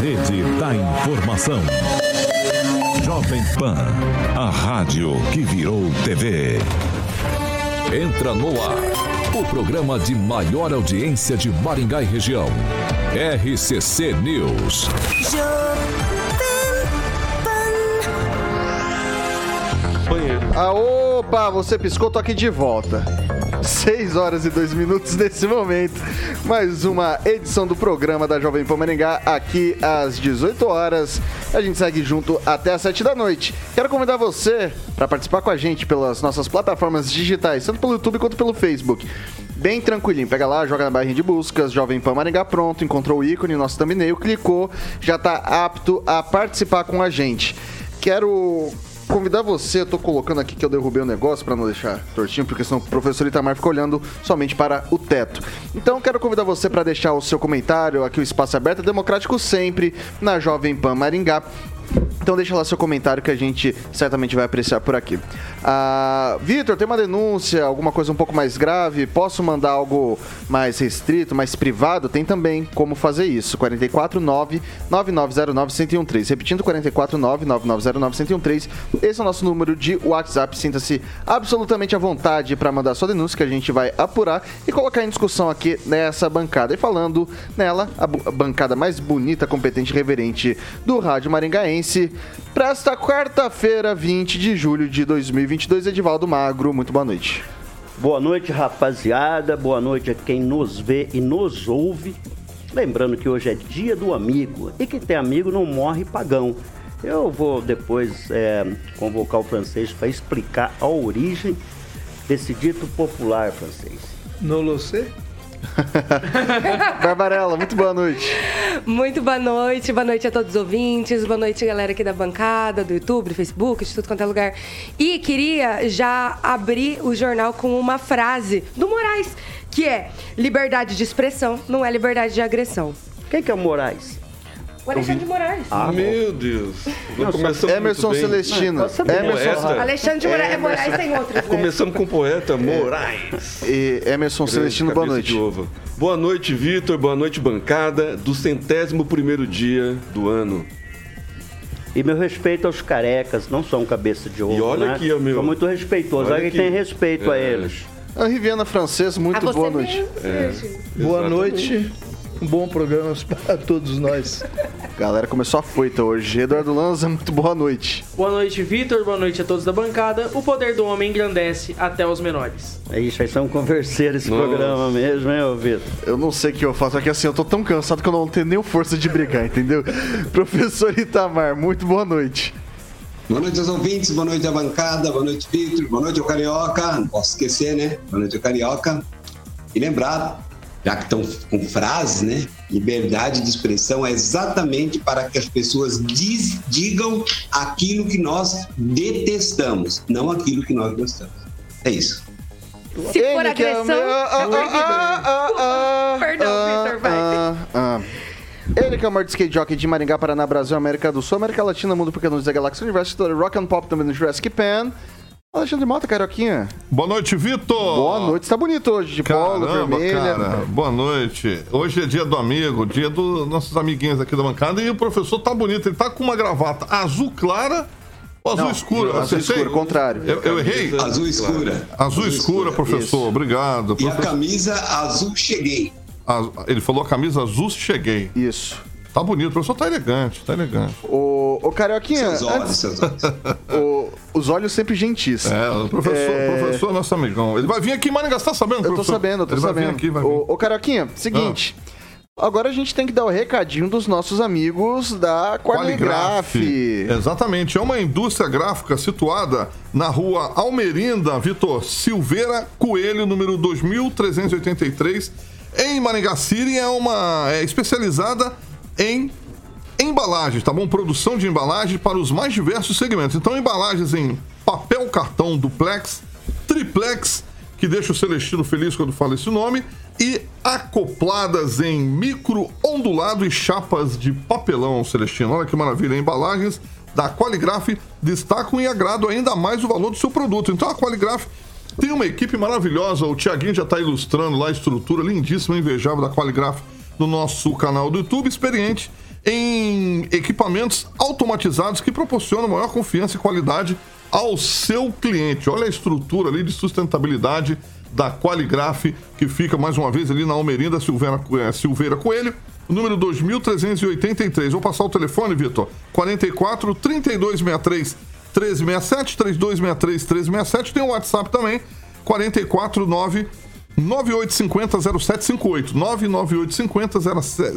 Rede da informação. Jovem Pan. A rádio que virou TV. Entra no ar. O programa de maior audiência de Maringá e região. RCC News. Ah, opa, você piscou, tô aqui de volta. 6 horas e 2 minutos nesse momento. Mais uma edição do programa da Jovem Pan Maringá, aqui às 18 horas. A gente segue junto até às 7 da noite. Quero convidar você para participar com a gente pelas nossas plataformas digitais, tanto pelo YouTube quanto pelo Facebook. Bem tranquilinho, pega lá, joga na barrinha de buscas, Jovem Pan Maringá pronto, encontrou o ícone, nosso thumbnail, clicou, já está apto a participar com a gente. Quero convidar você, eu tô colocando aqui que eu derrubei o negócio para não deixar tortinho, porque senão o professor Itamar fica olhando somente para o teto. Então quero convidar você para deixar o seu comentário, aqui o espaço aberto, democrático sempre, na Jovem Pan Maringá. Então deixa lá seu comentário que a gente certamente vai apreciar por aqui. Ah, Vitor, tem uma denúncia, alguma coisa um pouco mais grave? Posso mandar algo mais restrito, mais privado? Tem também como fazer isso. 449 9909 1013. Repetindo, 449 9909 1013. Esse é o nosso número de WhatsApp. Sinta-se absolutamente à vontade para mandar sua denúncia que a gente vai apurar e colocar em discussão aqui nessa bancada. E falando nela, a bancada mais bonita, competente e reverente do Rádio Maringaense para esta quarta-feira, 20 de julho de 2022. Edivaldo Magro, muito boa noite. Boa noite, rapaziada. Boa noite a quem nos vê e nos ouve. Lembrando que hoje é dia do amigo e quem tem amigo não morre pagão. Eu vou depois é, convocar o francês para explicar a origem desse dito popular francês. No lo sé. Barbarella, muito boa noite. Muito boa noite, boa noite a todos os ouvintes, boa noite galera aqui da bancada, do YouTube, do Facebook, de tudo quanto é lugar. E queria já abrir o jornal com uma frase do Moraes, que é liberdade de expressão não é liberdade de agressão. Quem que é o Moraes? O Alexandre de Moraes. Ah, meu Deus. Emerson Celestino. Emerson. Alexandre de Moraes. É, Moraes tem outros. Né? Começamos com o poeta Moraes. E Emerson Celestino, boa noite. Boa noite, Vitor. Boa noite, bancada do centésimo primeiro dia do ano. E meu respeito aos carecas, não são cabeça de ovo. E olha né? aqui, meu. Sou muito respeitoso. Olha, olha que tem respeito é. a eles. A Riviana Francês, muito boa noite. É, boa noite um bom programa para todos nós. Galera, começou a foita hoje. Eduardo Lanza, muito boa noite. Boa noite, Vitor. Boa noite a todos da bancada. O poder do homem engrandece até os menores. É isso, vai ser um converseiro esse Nossa. programa mesmo, hein, Vitor? Eu não sei o que eu faço, é que assim, eu tô tão cansado que eu não tenho nem força de brigar, entendeu? Professor Itamar, muito boa noite. Boa noite aos ouvintes, boa noite à bancada, boa noite, Vitor, boa noite ao Carioca, não posso esquecer, né? Boa noite ao Carioca. E lembrar, já que estão com frases, né? Liberdade de expressão é exatamente para que as pessoas diz, digam aquilo que nós detestamos, não aquilo que nós gostamos. É isso. Se Ele for agressão, é ah, ah, ah, Perdão, Victor, vai. Ele que é o maior skate jockey de Maringá, Paraná, Brasil, América do Sul, América Latina, Mundo Pequeno da Galáxia, Universo, Rock and Pop também no Jurassic Pan. Alexandre Mota, Carioquinha. Boa noite, Vitor. Boa noite, tá bonito hoje, de Caramba, polo, vermelha. cara, boa noite. Hoje é dia do amigo, dia dos nossos amiguinhos aqui da bancada. E o professor tá bonito, ele tá com uma gravata azul clara ou azul Não, escura? Azul escura, contrário. Eu, eu, errei? Azul escura. Azul, escura, professor, Isso. obrigado. E a camisa azul cheguei. Ele falou a camisa azul cheguei. Isso. Tá bonito, o professor tá elegante, tá elegante. O, o Carioquinha. Seus olhos, antes, seus olhos. o, os olhos sempre gentis. É, o professor, é... professor é nosso amigão. Ele vai vir aqui em Maringá, você tá sabendo, professor? Eu tô sabendo, eu tô Ele sabendo. Vai vir aqui, vai vir. O, o Carioquinha, seguinte. Ah. Agora a gente tem que dar o recadinho dos nossos amigos da Qualigraf. Exatamente, é uma indústria gráfica situada na rua Almerinda, Vitor Silveira Coelho, número 2383, em Maringá City. É uma é especializada em embalagens, tá bom? Produção de embalagem para os mais diversos segmentos. Então, embalagens em papel cartão duplex, triplex, que deixa o Celestino feliz quando fala esse nome, e acopladas em micro ondulado e chapas de papelão, Celestino. Olha que maravilha, embalagens da Qualigraf destacam e agradam ainda mais o valor do seu produto. Então a Qualigraf tem uma equipe maravilhosa, o Tiaguinho já está ilustrando lá a estrutura lindíssima, invejável da Qualigraf no nosso canal do YouTube, experiente em equipamentos automatizados que proporcionam maior confiança e qualidade ao seu cliente. Olha a estrutura ali de sustentabilidade da Qualigraf, que fica mais uma vez ali na Almerinda Silveira, eh, Silveira Coelho, número 2383. Vou passar o telefone, Vitor. 44 3263 1367 3263 1367. Tem o WhatsApp também. 449 9850 0758. 99850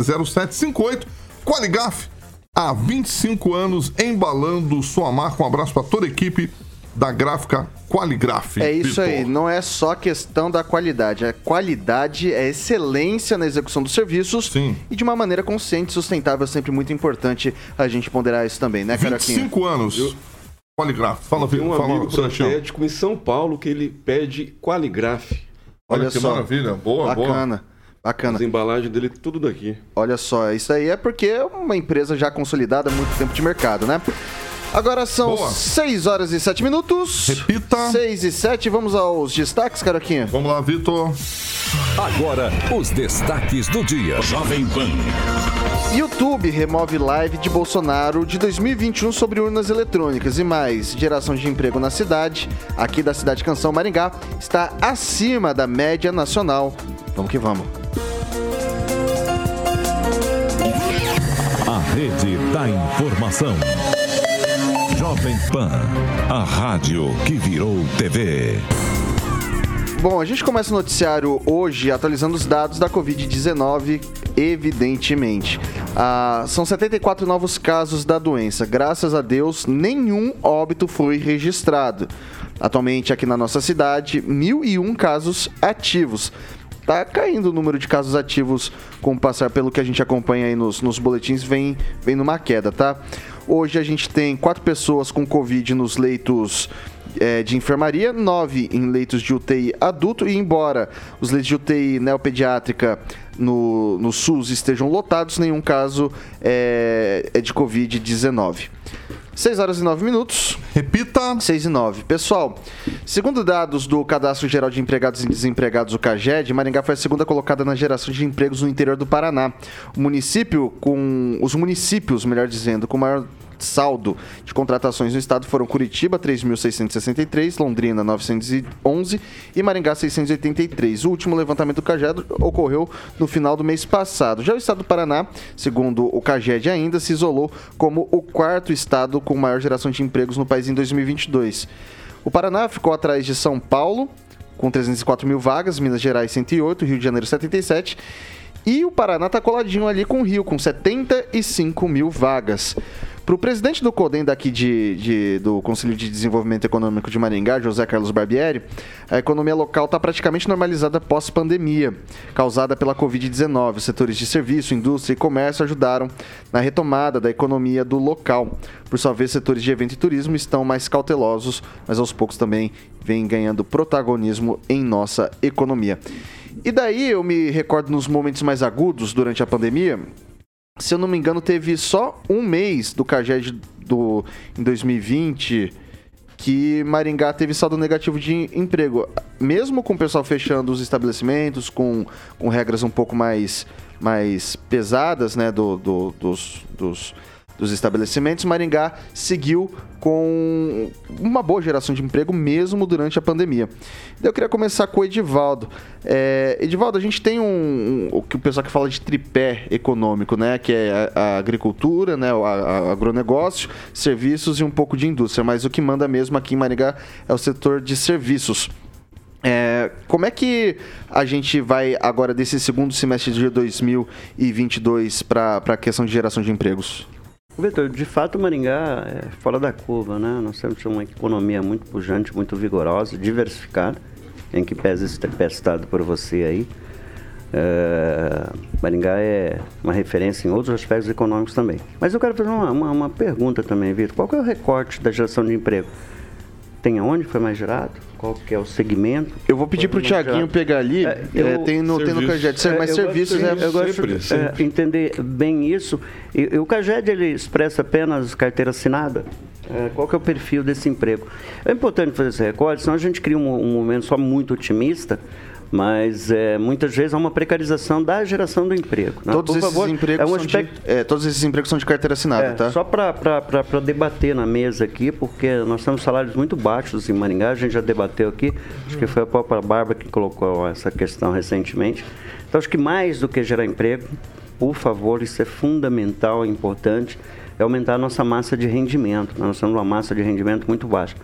0758. Qualigaf, há 25 anos embalando sua marca. Um abraço para toda a equipe da gráfica Qualigraf. É isso aí, não é só questão da qualidade. A qualidade é excelência na execução dos serviços Sim. e de uma maneira consciente e sustentável. É sempre muito importante a gente ponderar isso também, né, Caraquinha? 25 anos. Qualigraf. Fala, Tem um fala, amigo Celestino. protético em São Paulo que ele pede Qualigraf. Olha, Olha que só. maravilha. Boa, boa. Bacana. Bacana. As embalagens dele, tudo daqui. Olha só, isso aí é porque é uma empresa já consolidada há muito tempo de mercado, né? Agora são Boa. 6 horas e 7 minutos. Repita. 6 e 7, vamos aos destaques, Caroquinha. Vamos lá, Vitor. Agora, os destaques do dia. Jovem Pan. YouTube remove live de Bolsonaro de 2021 sobre urnas eletrônicas e mais. Geração de emprego na cidade, aqui da cidade Canção Maringá, está acima da média nacional. Vamos que vamos. A rede da informação. Jovem Pan. A rádio que virou TV. Bom, a gente começa o noticiário hoje atualizando os dados da Covid-19, evidentemente. Ah, são 74 novos casos da doença. Graças a Deus, nenhum óbito foi registrado. Atualmente, aqui na nossa cidade, 1.001 casos ativos. Tá caindo o número de casos ativos com passar pelo que a gente acompanha aí nos, nos boletins, vem, vem numa queda, tá? Hoje a gente tem quatro pessoas com Covid nos leitos é, de enfermaria, nove em leitos de UTI adulto, e embora os leitos de UTI neopediátrica no, no SUS estejam lotados, nenhum caso é, é de Covid-19. 6 horas e 9 minutos. Repita. 6 e 9. Pessoal, segundo dados do Cadastro Geral de Empregados e Desempregados, o CAGED, Maringá foi a segunda colocada na geração de empregos no interior do Paraná. O município com... Os municípios, melhor dizendo, com maior saldo de contratações no estado foram Curitiba, 3.663, Londrina, 911 e Maringá, 683. O último levantamento do CAGED ocorreu no final do mês passado. Já o estado do Paraná, segundo o CAGED ainda, se isolou como o quarto estado com maior geração de empregos no país em 2022. O Paraná ficou atrás de São Paulo, com 304 mil vagas, Minas Gerais 108, Rio de Janeiro 77 e o Paraná está coladinho ali com o Rio, com 75 mil vagas. Para o presidente do CODEM daqui de, de- do Conselho de Desenvolvimento Econômico de Maringá, José Carlos Barbieri, a economia local está praticamente normalizada pós-pandemia, causada pela Covid-19. Os setores de serviço, indústria e comércio ajudaram na retomada da economia do local. Por sua vez, setores de evento e turismo estão mais cautelosos, mas aos poucos também vêm ganhando protagonismo em nossa economia. E daí eu me recordo nos momentos mais agudos durante a pandemia, se eu não me engano, teve só um mês do CAGED do, em 2020 que Maringá teve saldo negativo de emprego. Mesmo com o pessoal fechando os estabelecimentos, com, com regras um pouco mais, mais pesadas né, do, do- dos, dos, dos estabelecimentos, Maringá seguiu com uma boa geração de emprego mesmo durante a pandemia. Eu queria começar com o Edivaldo. É, Edivaldo, a gente tem um, um- o que o pessoal que fala de tripé econômico, né? Que é a, a agricultura, né? O a- a- agronegócio, serviços e um pouco de indústria. Mas o que manda mesmo aqui em Maringá é o setor de serviços. É, como é que a gente vai agora desse segundo semestre de 2022 para a questão de geração de empregos? Vitor, de fato, Maringá é fora da curva, né? Nós temos uma economia muito pujante, muito vigorosa, diversificada, em que pesa esse tempestado por você aí. É, Maringá é uma referência em outros aspectos econômicos também. Mas eu quero fazer uma, uma, uma pergunta também, Vitor. Qual é o recorte da geração de emprego? Tem aonde foi mais gerado? Qual que é o segmento? Eu vou pedir pro Tiaguinho pegar ali. É, é, eu- tem no, tem no Caged, É, mas serviços gosto, é. eu gosto Sempre, de, sempre. é, entender bem isso. E, e o CAGED ele expressa apenas carteira assinada. É, qual que é o perfil desse emprego? É importante fazer esse recorte, senão a gente cria um, um momento só muito otimista, mas é, muitas vezes há uma precarização da geração do emprego. né? Todos Por esses favor, empregos é um são aspecto de, é, todos esses empregos são de carteira assinada, é, tá? Só para debater na mesa aqui, porque nós temos salários muito baixos em Maringá, a gente já debateu aqui, acho que foi a própria Bárbara que colocou essa questão recentemente. Então, acho que mais do que gerar emprego, por favor, isso é fundamental, é importante, é aumentar a nossa massa de rendimento. Nós temos uma massa de rendimento muito baixa.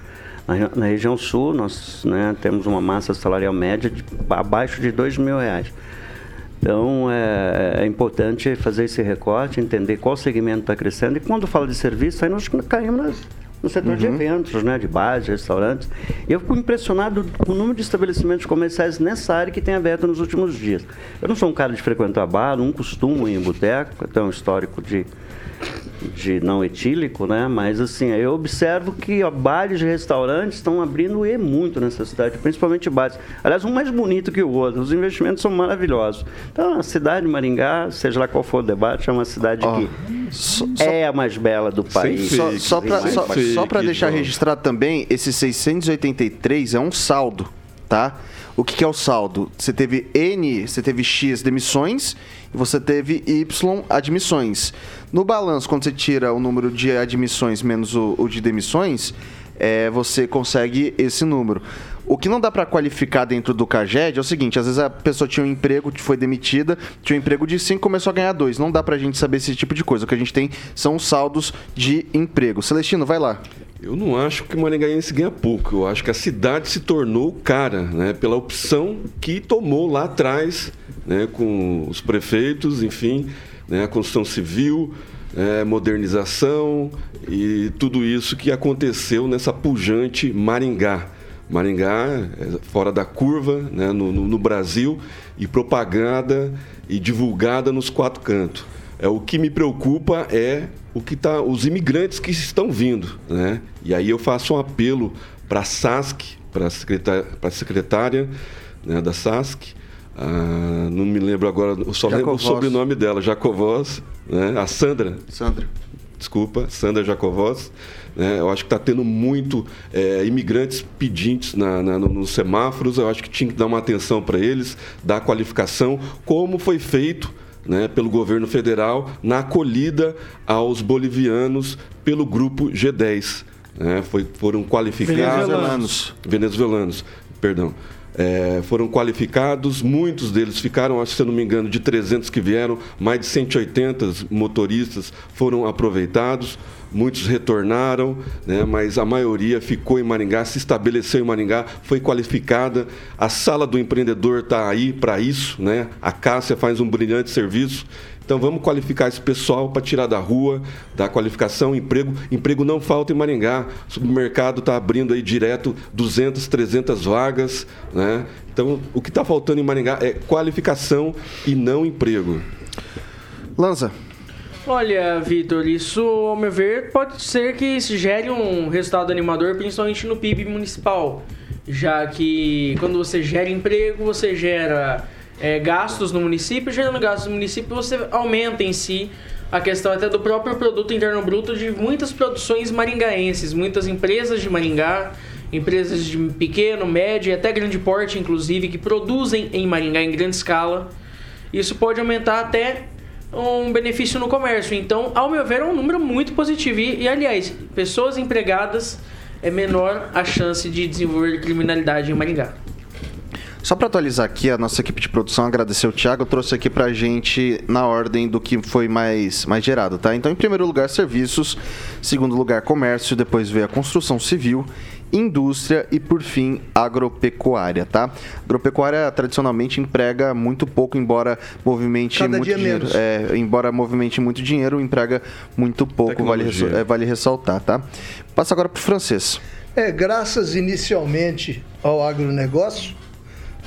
Na, na região sul, nós né, temos uma massa salarial média de abaixo de dois mil reais. Então, é, é importante fazer esse recorte, entender qual segmento está crescendo. E quando fala de serviço, aí nós caímos nas- no setor de eventos, né, de bares, restaurantes. E eu fico impressionado com o número de estabelecimentos comerciais nessa área que tem aberto nos últimos dias. Eu não sou um cara de frequentar bar, não costumo ir em boteco, tenho um histórico de de não etílico, né? Mas assim, eu observo que ó, bares e restaurantes estão abrindo e muito nessa cidade, principalmente bares. Aliás, um mais bonito que o outro. Os investimentos são maravilhosos. Então, a cidade de Maringá, seja lá qual for o debate, é uma cidade que é a mais bela do país. Só, só pra deixar registrado também, esse 683 é um saldo, tá? O que, que é o saldo? Você teve N, você teve X demissões e você teve Y admissões. No balanço, quando você tira o número de admissões menos o, o de demissões, é, você consegue esse número. O que não dá pra qualificar dentro do CAGED é o seguinte, às vezes a pessoa tinha um emprego, foi demitida, tinha um emprego de 5 começou a ganhar 2. Não dá pra gente saber esse tipo de coisa. O que a gente tem são os saldos de emprego. Celestino, vai lá. Eu não acho que o Maringaense ganha pouco. Eu acho que a cidade se tornou cara, né? Pela opção que tomou lá atrás, né? Com os prefeitos, enfim, né? A construção civil, é, modernização e tudo isso que aconteceu nessa pujante Maringá. Maringá é fora da curva, né? no, no- no Brasil e propagada e divulgada nos quatro cantos. É, o que me preocupa é o que tá, os imigrantes que estão vindo. Né? E aí eu faço um apelo para a SASC, para a secretária, pra secretária né, da SASC, ah, não me lembro agora, eu só lembro o Jacovós. sobrenome dela, Jacovós, né? a Sandra, Sandra. desculpa, Sandra Jacovós. Né? Eu acho que está tendo muito é, imigrantes pedintes na, na- no- nos semáforos. Eu acho que tinha que dar uma atenção para eles, dar qualificação, como foi feito né, pelo governo federal na acolhida aos bolivianos pelo grupo G10. né? Foi- foram qualificados. Venezuelanos. Venezuelanos, perdão. É, foram qualificados, muitos deles ficaram, acho se eu não me engano, de 300 que vieram, mais de 180 motoristas foram aproveitados, muitos retornaram, né, mas a maioria ficou em Maringá, se estabeleceu em Maringá, foi qualificada. A sala do empreendedor está aí para isso, né? a Cássia faz um brilhante serviço. Então vamos qualificar esse pessoal para tirar da rua, dar qualificação, emprego. Emprego não falta em Maringá. O supermercado está abrindo aí direto 200, 300 vagas. Né? Então o que está faltando em Maringá é qualificação e não emprego. Lanza. Olha, Vitor, isso, ao meu ver, pode ser que isso gere um resultado animador, principalmente no PIB municipal. Já que quando você gera emprego, você gera é, gastos no município, gerando gastos no município, você aumenta em si a questão até do próprio produto interno bruto de muitas produções maringaenses, muitas empresas de Maringá, empresas de pequeno, médio e até grande porte, inclusive, que produzem em Maringá em grande escala. Isso pode aumentar até um benefício no comércio. Então, ao meu ver, é um número muito positivo. E, e, aliás, pessoas empregadas é menor a chance de desenvolver criminalidade em Maringá. Só para atualizar aqui, a nossa equipe de produção, agradecer o Thiago, trouxe aqui pra gente na ordem do que foi mais, mais gerado, tá? Então, em primeiro lugar, serviços, segundo lugar, comércio, depois veio a construção civil, indústria e, por fim, agropecuária, tá? Agropecuária tradicionalmente emprega muito pouco, embora movimente Cada muito dia dinheiro. menos. É, embora movimente muito dinheiro, emprega muito pouco, vale, Tecnologia. é, vale ressaltar, tá? Passa agora pro francês. É, graças inicialmente ao agronegócio,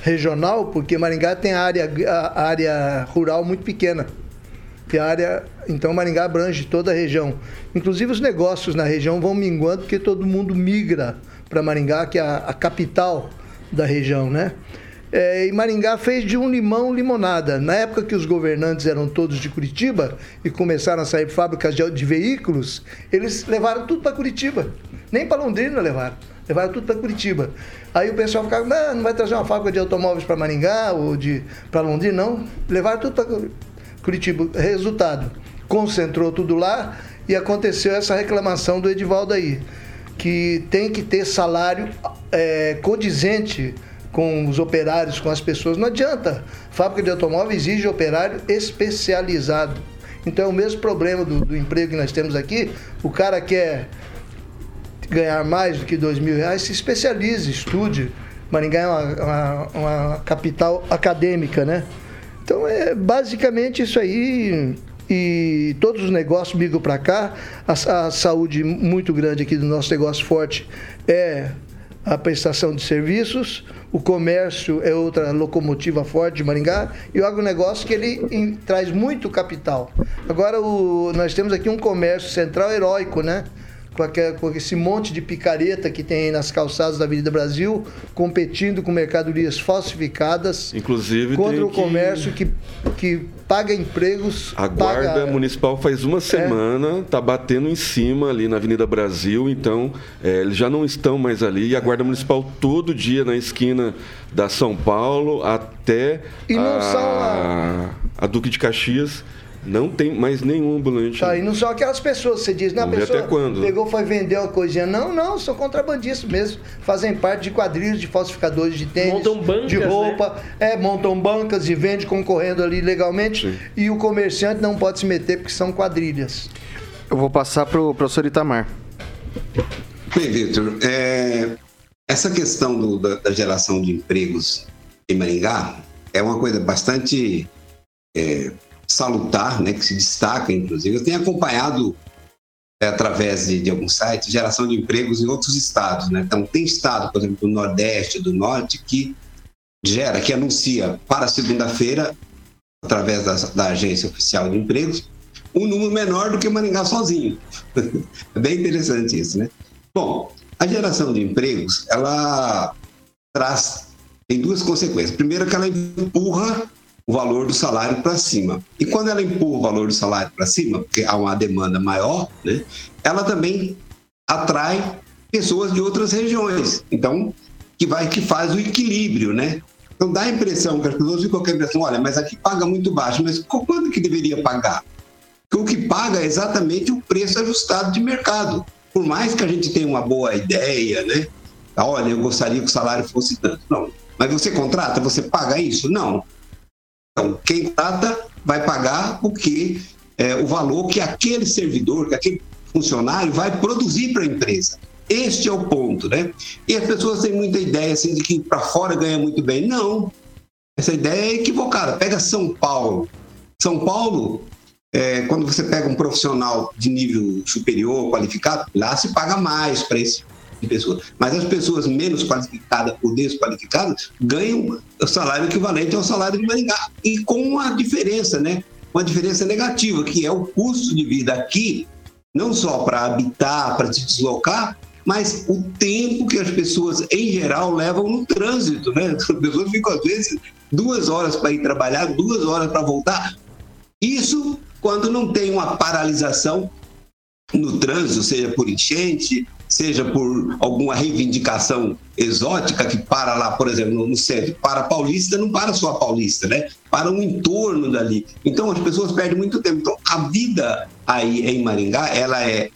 regional, porque Maringá tem a área, a área rural muito pequena. E área, então Maringá abrange toda a região. Inclusive os negócios na região vão minguando porque todo mundo migra para Maringá, que é a, a, capital da região, né? É, e Maringá fez de um limão limonada. Na época que os governantes eram todos de Curitiba e começaram a sair fábricas de, de veículos, eles levaram tudo para Curitiba. Nem para Londrina levaram. Levaram tudo para Curitiba. Aí o pessoal ficava, não vai trazer uma fábrica de automóveis para Maringá ou de para Londrina, não. Levaram tudo para Curitiba. Resultado, concentrou tudo lá e aconteceu essa reclamação do Edivaldo aí, que tem que ter salário é, condizente com os operários, com as pessoas. Não adianta. Fábrica de automóvel exige operário especializado. Então é o mesmo problema do, do emprego que nós temos aqui. O cara quer ganhar mais do que dois mil reais, se especialize, estude. Maringá é uma, uma, uma capital acadêmica, né? Então é basicamente isso aí. E todos os negócios migram para cá. A, a saúde muito grande aqui do nosso negócio forte é a prestação de serviços, o comércio é outra locomotiva forte de Maringá e o agronegócio que ele em, traz muito capital. Agora o, nós temos aqui um comércio central heróico, né? Com, aquela, com esse monte de picareta que tem nas calçadas da Avenida Brasil, competindo com mercadorias falsificadas. Inclusive contra o comércio que, que paga empregos. A Guarda paga... Municipal faz uma semana, está é. batendo em cima ali na Avenida Brasil, então é, eles já não estão mais ali. E a Guarda Municipal todo dia na esquina da São Paulo até a, a Duque de Caxias não tem mais nenhum ambulante. Tá, e não são aquelas pessoas, você diz, na pessoa até quando? pegou, foi vender uma coisinha. Não, não, são contrabandistas mesmo. Fazem parte de quadrilhas de falsificadores de tênis, montam bancas, de roupa, né? é, montam bancas e vendem concorrendo ali legalmente. Sim. E o comerciante não pode se meter porque são quadrilhas. Eu vou passar para o professor Itamar. Bem, Vitor, é, essa questão do, da, da, geração de empregos em Maringá é uma coisa bastante é, salutar, né, que se destaca, inclusive. Eu tenho acompanhado, é, através de, de alguns sites, geração de empregos em outros estados. Né? Então, tem estado, por exemplo, do Nordeste, do Norte, que gera, que anuncia para segunda-feira, através da, da Agência Oficial de Empregos, um número menor do que Maringá sozinho. é bem interessante isso, né? Bom, a geração de empregos, ela traz, tem duas consequências. Primeiro, que ela empurra o valor do salário para cima. E quando ela empurra o valor do salário para cima, porque há uma demanda maior, né, ela também atrai pessoas de outras regiões. Então, que vai que faz o equilíbrio, né? Então dá a impressão que as pessoas ficam com a impressão, olha, mas aqui paga muito baixo, mas quanto que deveria pagar? Porque o que paga é exatamente o preço ajustado de mercado. Por mais que a gente tenha uma boa ideia, né? Olha, eu gostaria que o salário fosse tanto. Não. Mas você contrata, você paga isso? Não. Então, quem trata vai pagar o que é, o valor que aquele servidor, que aquele funcionário vai produzir para a empresa. Este é o ponto, né? E as pessoas têm muita ideia assim de que para fora ganha muito bem. Não. Essa ideia é equivocada. Pega São Paulo. São Paulo, é, quando você pega um profissional de nível superior, qualificado, lá se paga mais para esse de pessoas. Mas as pessoas menos qualificadas ou desqualificadas ganham o salário equivalente ao salário de Maringá. E com uma diferença, né? Uma diferença negativa, que é o custo de vida aqui, não só para habitar, para se deslocar, mas o tempo que as pessoas, em geral, levam no trânsito, né? As pessoas ficam, às vezes, duas horas para ir trabalhar, duas horas para voltar. Isso quando não tem uma paralisação no trânsito, seja por enchente, seja por alguma reivindicação exótica que para lá, por exemplo, no centro, para Paulista, não para só a Paulista, né? Para o entorno dali. Então as pessoas perdem muito tempo. Então a vida aí em Maringá, ela é,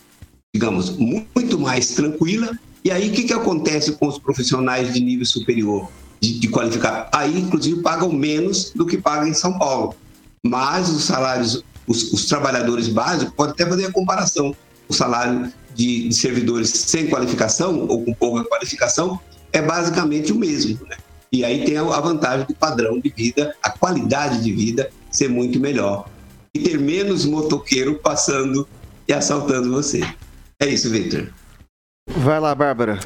digamos, muito mais tranquila. E aí o que, que acontece com os profissionais de nível superior, de, de qualificar? Aí, inclusive, pagam menos do que pagam em São Paulo. Mas os salários, os, os trabalhadores básicos, pode até fazer a comparação. O salário de, de servidores sem qualificação ou com pouca qualificação é basicamente o mesmo. Né? E aí tem a vantagem do padrão de vida, a qualidade de vida ser muito melhor. E ter menos motoqueiro passando e assaltando você. É isso, Victor. Vai lá, Bárbara.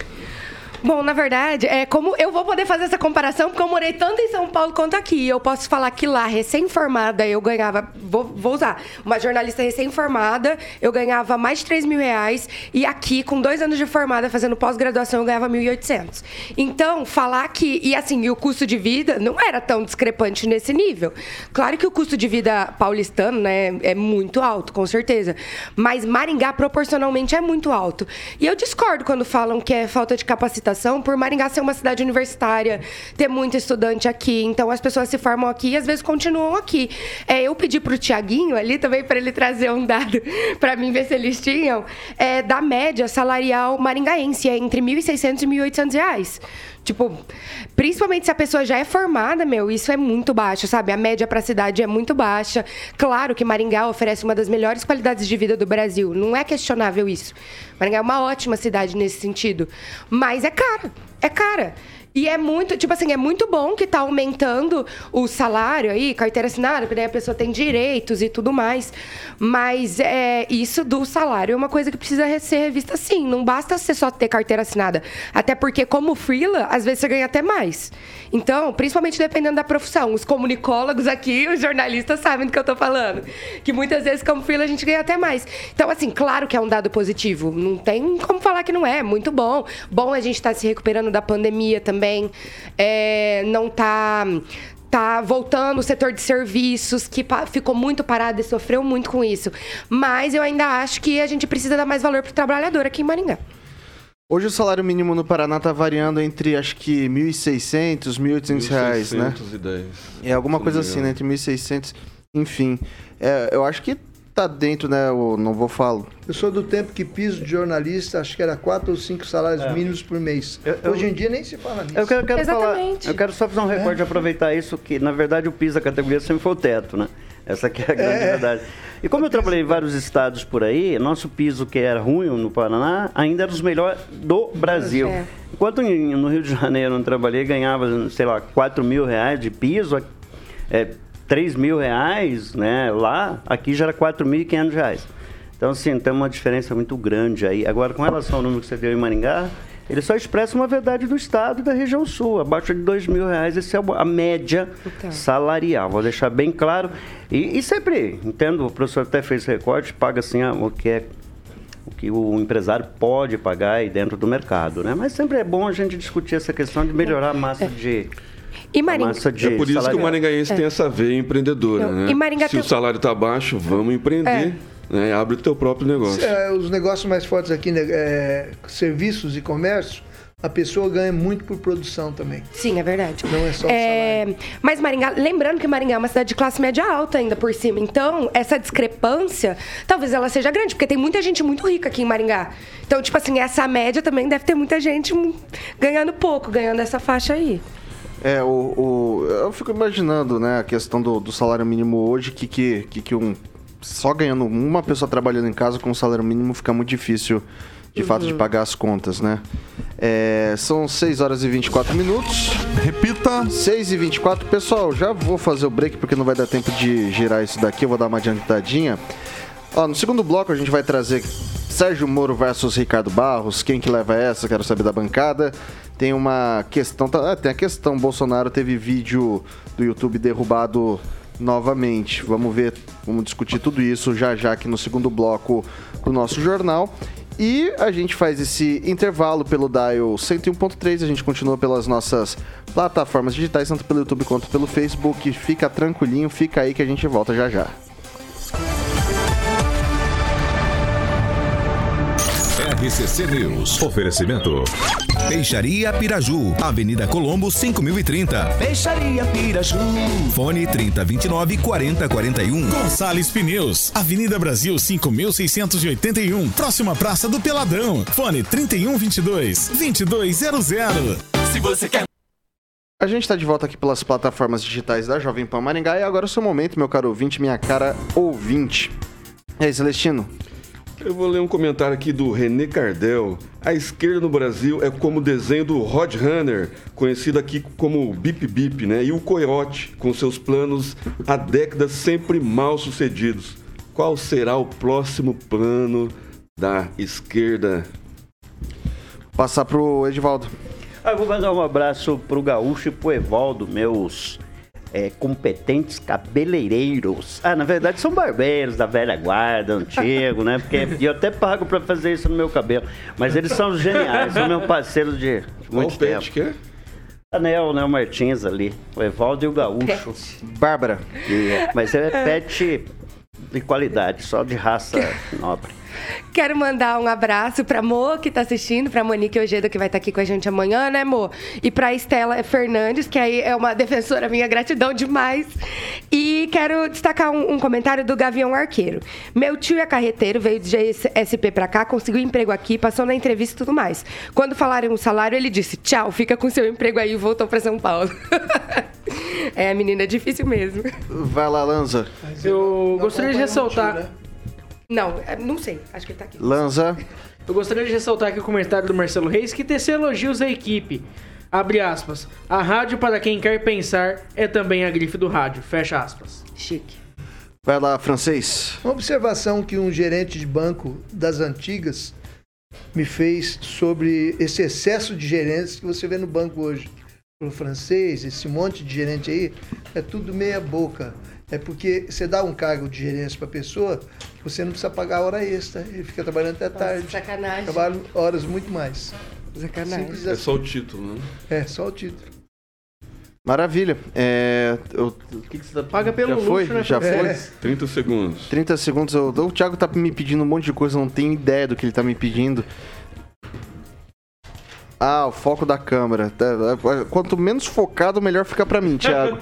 Bom, na verdade, é como eu vou poder fazer essa comparação porque eu morei tanto em São Paulo quanto aqui. Eu posso falar que lá, recém-formada, eu ganhava. Vou, vou usar. Uma jornalista recém-formada, eu ganhava mais de 3 mil reais. E aqui, com dois anos de formada, fazendo pós-graduação, eu ganhava 1.800. Então, falar que. E assim, e o custo de vida não era tão discrepante nesse nível. Claro que o custo de vida paulistano, né, é muito alto, com certeza. Mas Maringá, proporcionalmente, é muito alto. E eu discordo quando falam que é falta de capacitação, por Maringá ser uma cidade universitária, ter muito estudante aqui. Então, as pessoas se formam aqui e às vezes continuam aqui. É, eu pedi para o Tiaguinho ali também para ele trazer um dado para mim ver se eles tinham, é, da média salarial maringaense, é entre 1.600 e 1.800 reais. Tipo, principalmente se a pessoa já é formada, meu, isso é muito baixo, sabe? A média para a cidade é muito baixa. Claro que Maringá oferece uma das melhores qualidades de vida do Brasil, não é questionável isso. Maringá é uma ótima cidade nesse sentido, mas é cara, é cara. E é muito, tipo assim, é muito bom que tá aumentando o salário aí, carteira assinada, porque daí a pessoa tem direitos e tudo mais. Mas é, isso do salário é uma coisa que precisa ser revista sim. Não basta você só ter carteira assinada. Até porque, como freela, às vezes você ganha até mais. Então, principalmente dependendo da profissão. Os comunicólogos aqui, os jornalistas sabem do que eu tô falando. Que muitas vezes, como freela, a gente ganha até mais. Então, assim, claro que é um dado positivo. Não tem como falar que não é. Muito bom. Bom a gente tá se recuperando da pandemia também. É, não tá tá voltando o setor de serviços, que ficou muito parado e sofreu muito com isso. Mas eu ainda acho que a gente precisa dar mais valor para o trabalhador aqui em Maringá. Hoje o salário mínimo no Paraná está variando entre acho que 1.600, 1.800 reais, né? É alguma coisa assim, né? Entre 1.600, enfim. É, eu acho que tá dentro, né? Eu não vou falar. Eu sou do tempo que piso de jornalista, acho que era quatro ou cinco salários é. mínimos por mês. Eu, eu, Hoje em dia nem se fala nisso. Eu quero, quero Exatamente. Falar, eu quero só fazer um recorde é. aproveitar isso, que na verdade o piso da categoria sempre foi o teto, né? Essa que é a grande é. verdade. E como eu trabalhei em vários estados por aí, nosso piso que era ruim no Paraná, ainda era dos melhores do Brasil. É. Enquanto no Rio de Janeiro eu não trabalhei, ganhava, sei lá, 4 mil reais de piso, é, 3 mil reais, né? Lá, aqui já era 4.500 reais. Então, assim, tem uma diferença muito grande aí. Agora, com relação ao número que você deu em Maringá, ele só expressa uma verdade do Estado e da região sul. Abaixo de dois mil reais, essa é a média então. salarial. Vou deixar bem claro. E, e, sempre, entendo, o professor até fez recorte, paga assim o que é o que o empresário pode pagar aí dentro do mercado, né? Mas sempre é bom a gente discutir essa questão de melhorar a massa é. de e Maringá... É por isso salário... que o maringaense é. tem essa veia empreendedora, né? E Maringá Se tem... o salário está baixo, vamos empreender. É. Né? Abre o teu próprio negócio. É, os negócios mais fortes aqui, né? É, serviços e comércio, a pessoa ganha muito por produção também. Sim, é verdade. Não é só é, Mas Maringá, lembrando que Maringá é uma cidade de classe média alta ainda por cima. Então, essa discrepância, talvez ela seja grande, porque tem muita gente muito rica aqui em Maringá. Então, tipo assim, essa média também deve ter muita gente ganhando pouco, ganhando essa faixa aí. É, o, o, eu fico imaginando, né, a questão do, do salário mínimo hoje, que, que, que, que um. Só ganhando uma pessoa trabalhando em casa com salário mínimo fica muito difícil, de uhum. fato, de pagar as contas, né? É, são 6 horas e 24 minutos. Repita. 6 e 24. Pessoal, já vou fazer o break porque não vai dar tempo de girar isso daqui. Eu vou dar uma adiantadinha. Ó, no segundo bloco a gente vai trazer Sérgio Moro versus Ricardo Barros. Quem que leva essa? Quero saber da bancada tem uma questão. Tá, ah, tem a questão: Bolsonaro teve vídeo do YouTube derrubado novamente. Vamos ver, vamos discutir tudo isso já já aqui no segundo bloco do nosso jornal. E a gente faz esse intervalo pelo Dial 101.3, a gente continua pelas nossas plataformas digitais, tanto pelo YouTube quanto pelo Facebook. Fica tranquilinho, fica aí que a gente volta já já. RCC News. Oferecimento. Peixaria Piraju, Avenida Colombo 5030. Peixaria Piraju. Fone 3029 4041. Gonçalves Pneus, Avenida Brasil 5681, próxima Praça do Peladão. Fone 3122 2200. Se você quer a gente está de volta aqui pelas plataformas digitais da Jovem Pan Maringá e agora é o seu momento, meu caro ouvinte, minha cara ouvinte. E aí, Celestino? Eu vou ler um comentário aqui do René Cardel. A esquerda no Brasil é como o desenho do Rod Runner, conhecido aqui como Bip Bip, né? E o Coyote, com seus planos há décadas sempre mal sucedidos. Qual será o próximo plano da esquerda? Passar pro Edivaldo. Ah, eu vou mandar um abraço pro Gaúcho e pro Evaldo, meus é, competentes cabeleireiros. Ah, na verdade são barbeiros da velha guarda, antigo, né? Porque eu até pago pra fazer isso no meu cabelo. Mas eles são geniais, são meus parceiros de Qual muito pet tempo. que é? Anel, né? O Martins ali. O Evaldo e o Gaúcho. Bárbara. E- mas é pet de qualidade, só de raça nobre. Quero mandar um abraço pra Mo, que tá assistindo, pra Monique Ojeda, que vai estar aqui com a gente amanhã, né, Mo? E pra Estela Fernandes, que aí é uma defensora minha, gratidão demais. E quero destacar um, um comentário do Gavião Arqueiro. Meu tio é carreteiro, veio de SP pra cá, conseguiu emprego aqui, passou na entrevista e tudo mais. Quando falaram o salário, ele disse: tchau, fica com seu emprego aí e voltou pra São Paulo. é, menina, é difícil mesmo. Vai lá, Lanza. Eu gostaria de ressaltar. né? Não, é, não sei, acho que ele tá aqui. Lanza. Eu gostaria de ressaltar aqui o comentário do Marcelo Reis que tecer elogios à equipe. Abre aspas. A rádio para quem quer pensar é também a grife do rádio. Fecha aspas. Chique. Vai lá, francês. Uma observação que um gerente de banco das antigas me fez sobre esse excesso de gerentes que você vê no banco hoje. O francês, esse monte de gerente aí, é tudo meia boca. É porque você dá um cargo de gerência para a pessoa, você não precisa pagar hora extra. Ele fica trabalhando até tarde. sacanagem. Trabalha horas muito mais. Sacanagem. É assim. só o título, né? É, só o título. Maravilha. É, eu- o que, que você tá... Paga pelo Já foi? luxo, né, Já foi? francês? 30 segundos. 30 segundos. Eu- o Thiago tá me pedindo um monte de coisa, eu não tenho ideia do que ele tá me pedindo. Ah, o foco da câmera. Tá, é, Quanto menos focado, melhor fica pra mim, Thiago.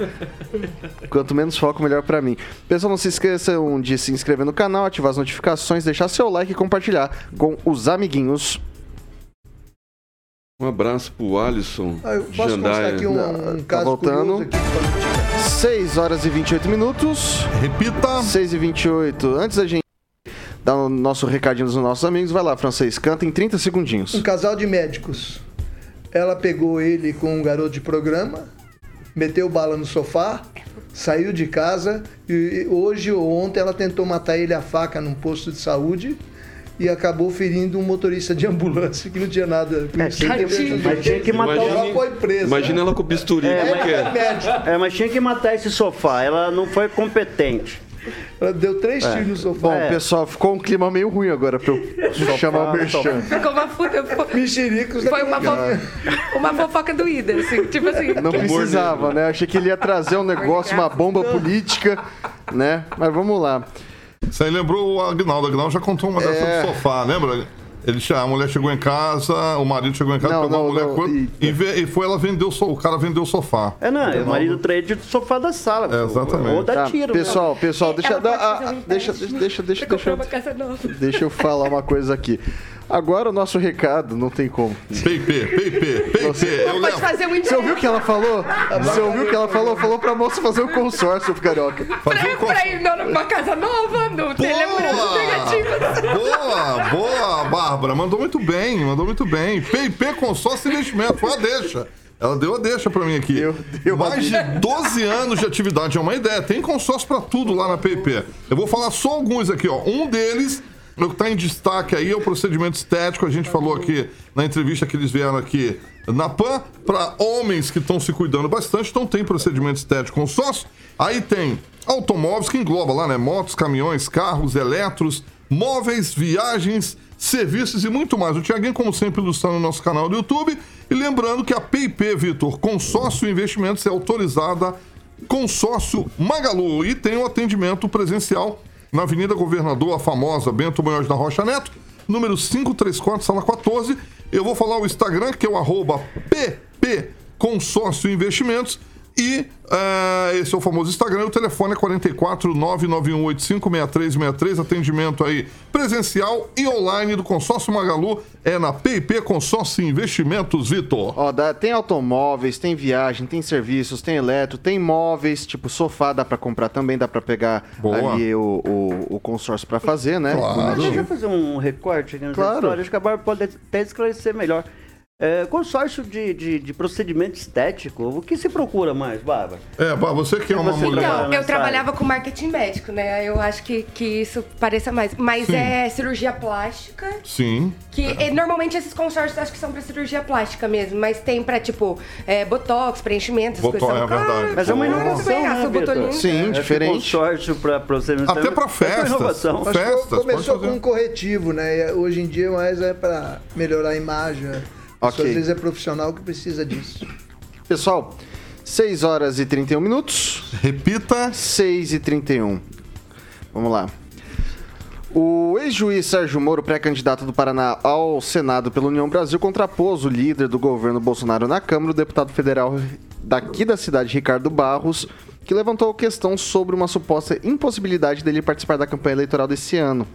Quanto menos foco, melhor pra mim. Pessoal, não se esqueçam de se inscrever no canal, ativar as notificações, deixar seu like e compartilhar com os amiguinhos. Um abraço pro Alisson Ah, eu posso Jandaia. mostrar aqui um, Não, um tá caso voltando. curioso aqui. 6 horas e 28 minutos. Repita. 6 e 28. Antes da gente dar o nosso recadinho dos nossos amigos, vai lá, francês, canta em 30 segundinhos. Um casal de médicos. Ela pegou ele com um garoto de programa, meteu bala no sofá, saiu de casa e hoje ou ontem ela tentou matar ele a faca num posto de saúde e acabou ferindo um motorista de ambulância que não tinha nada com isso. tadinho. Mas tinha que matar o- Ela foi presa. Imagina ela com bisturi, É, como que é? médico. É, mas tinha que matar esse sofá, ela não foi competente. Ela deu três É. tiros no sofá. Bom, É. pessoal, ficou um clima meio ruim agora pra eu chamar o Merchan. Ficou uma puta. Mexericos Foi uma, fo- uma fofoca do Ida, assim. Tipo assim. Não precisava, né? Achei que ele ia trazer um negócio, uma bomba política, né? Mas vamos lá. Isso aí lembrou o Agnaldo. O Agnaldo já contou uma dessa É. do sofá, lembra? Ele, che- a mulher chegou em casa, o marido chegou em casa, Não, pegou não, a mulher não, co- e- e, e foi ela vendeu o o cara vendeu o sofá. É, não, o marido trade do sofá da sala. É, exatamente. Ou da Tá, tiro. pessoal, pessoal, deixa, Ela pode ah, um ah, deixa, deixa, deixa, deixa, deixa, casa nova. deixa eu falar uma coisa aqui. Agora o nosso recado, não tem como. PIP, PIP, PIP. Eu Pode lembro. fazer um Você ouviu o que ela falou? Você ouviu o que ela falou? Falou pra moça fazer um consórcio, carioca. Fazer um Pra, pra ir numa casa nova, no Telemorando Negativas. Boa, boa, Bárbara. Mandou muito bem, mandou muito bem. PIP Consórcio e Investimento, foi a deixa. Ela deu a deixa pra mim aqui. Deu- deu a Mais de 12 anos de atividade, é uma ideia. Tem consórcio pra tudo lá na PIP. Eu vou falar só alguns aqui, ó. Um deles, o que tá em destaque aí, é o procedimento estético. A gente falou aqui na entrevista que eles vieram aqui na PAN, para homens que estão se cuidando bastante, então tem procedimento estético consórcio. Aí tem automóveis, que engloba lá, né? Motos, caminhões, carros, eletros, móveis, viagens, serviços e muito mais. O Tiaguinho, como sempre, ilustrando no nosso canal do YouTube. E lembrando que a PIP, Vitor, Consórcio Investimentos, é autorizada Consórcio Magalu e tem o atendimento presencial na Avenida Governador, a famosa Bento Munhoz da Rocha Neto, número 534, sala 14. Eu vou falar o Instagram, que é o arroba PP Consórcio Investimentos. E eh, esse é o famoso Instagram. O telefone é 44 991856363. Atendimento aí presencial e online do Consórcio Magalu. É na PIP Consórcio Investimentos, Vitor. Ó, dá- tem automóveis, tem viagem, tem serviços, tem eletro, tem móveis, tipo sofá dá pra comprar também, dá pra pegar Boa. ali o, o, o consórcio pra fazer, né? Claro. Deixa eu fazer um recorte aqui nessa Claro. história. Acho que a Bárbara pode até esclarecer melhor. É, consórcio de, de, de procedimento estético. O que se procura mais, Bárbara? É, pra você que é uma Você mulher. Não, eu trabalhava com marketing médico, né? Eu acho que, que isso pareça mais. Mas Sim. é cirurgia plástica. Sim. Que eh, normalmente esses consórcios acho que são pra cirurgia plástica mesmo, mas tem pra, tipo, eh, botox, preenchimento, essas Botox, coisas. é verdade. Mas é uma inovação, bem, né. Sim, Acho que diferente. consórcio para procedimento Até pra é uma festas. inovação. Mas Festas, co- começou com um corretivo, né? E Hoje em dia mais é para melhorar a imagem. Isso Ok. às vezes é profissional que precisa disso. Pessoal, 6 horas e 31 minutos. Repita. 6 e 31. Vamos lá. O ex-juiz Sérgio Moro, pré-candidato do Paraná ao Senado pela União Brasil, contrapôs o líder do governo Bolsonaro na Câmara, o deputado federal daqui da cidade, Ricardo Barros, que levantou a questão sobre uma suposta impossibilidade dele participar da campanha eleitoral desse ano.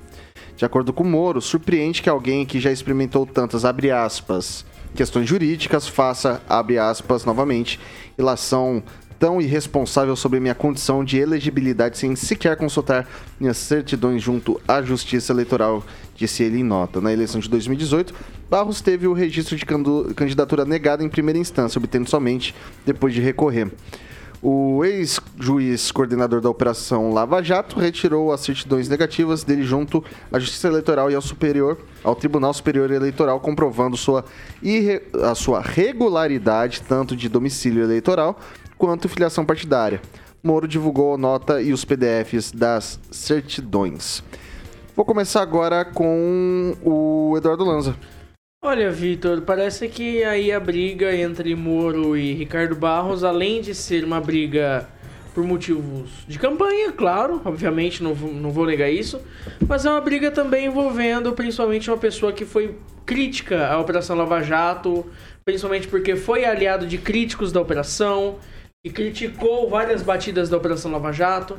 De acordo com Moro, surpreende que alguém que já experimentou tantas, abre aspas, questões jurídicas, faça, abre aspas, novamente, ilação tão irresponsável sobre minha condição de elegibilidade sem sequer consultar minhas certidões junto à Justiça Eleitoral, disse ele em nota. Na eleição de 2018, Barros teve o registro de candidatura negada em primeira instância, obtendo somente depois de recorrer. O ex-juiz coordenador da Operação Lava Jato retirou as certidões negativas dele junto à Justiça Eleitoral e ao Superior, ao Tribunal Superior Eleitoral, comprovando sua a sua regularidade tanto de domicílio eleitoral quanto filiação partidária. Moro divulgou a nota e os PDFs das certidões. Vou começar agora com o Eduardo Lanza. Olha, Vitor, parece que aí a briga entre Moro e Ricardo Barros, além de ser uma briga por motivos de campanha, claro, obviamente, não vou, não vou negar isso, mas é uma briga também envolvendo principalmente uma pessoa que foi crítica à Operação Lava Jato, principalmente porque foi aliado de críticos da operação, e criticou várias batidas da Operação Lava Jato.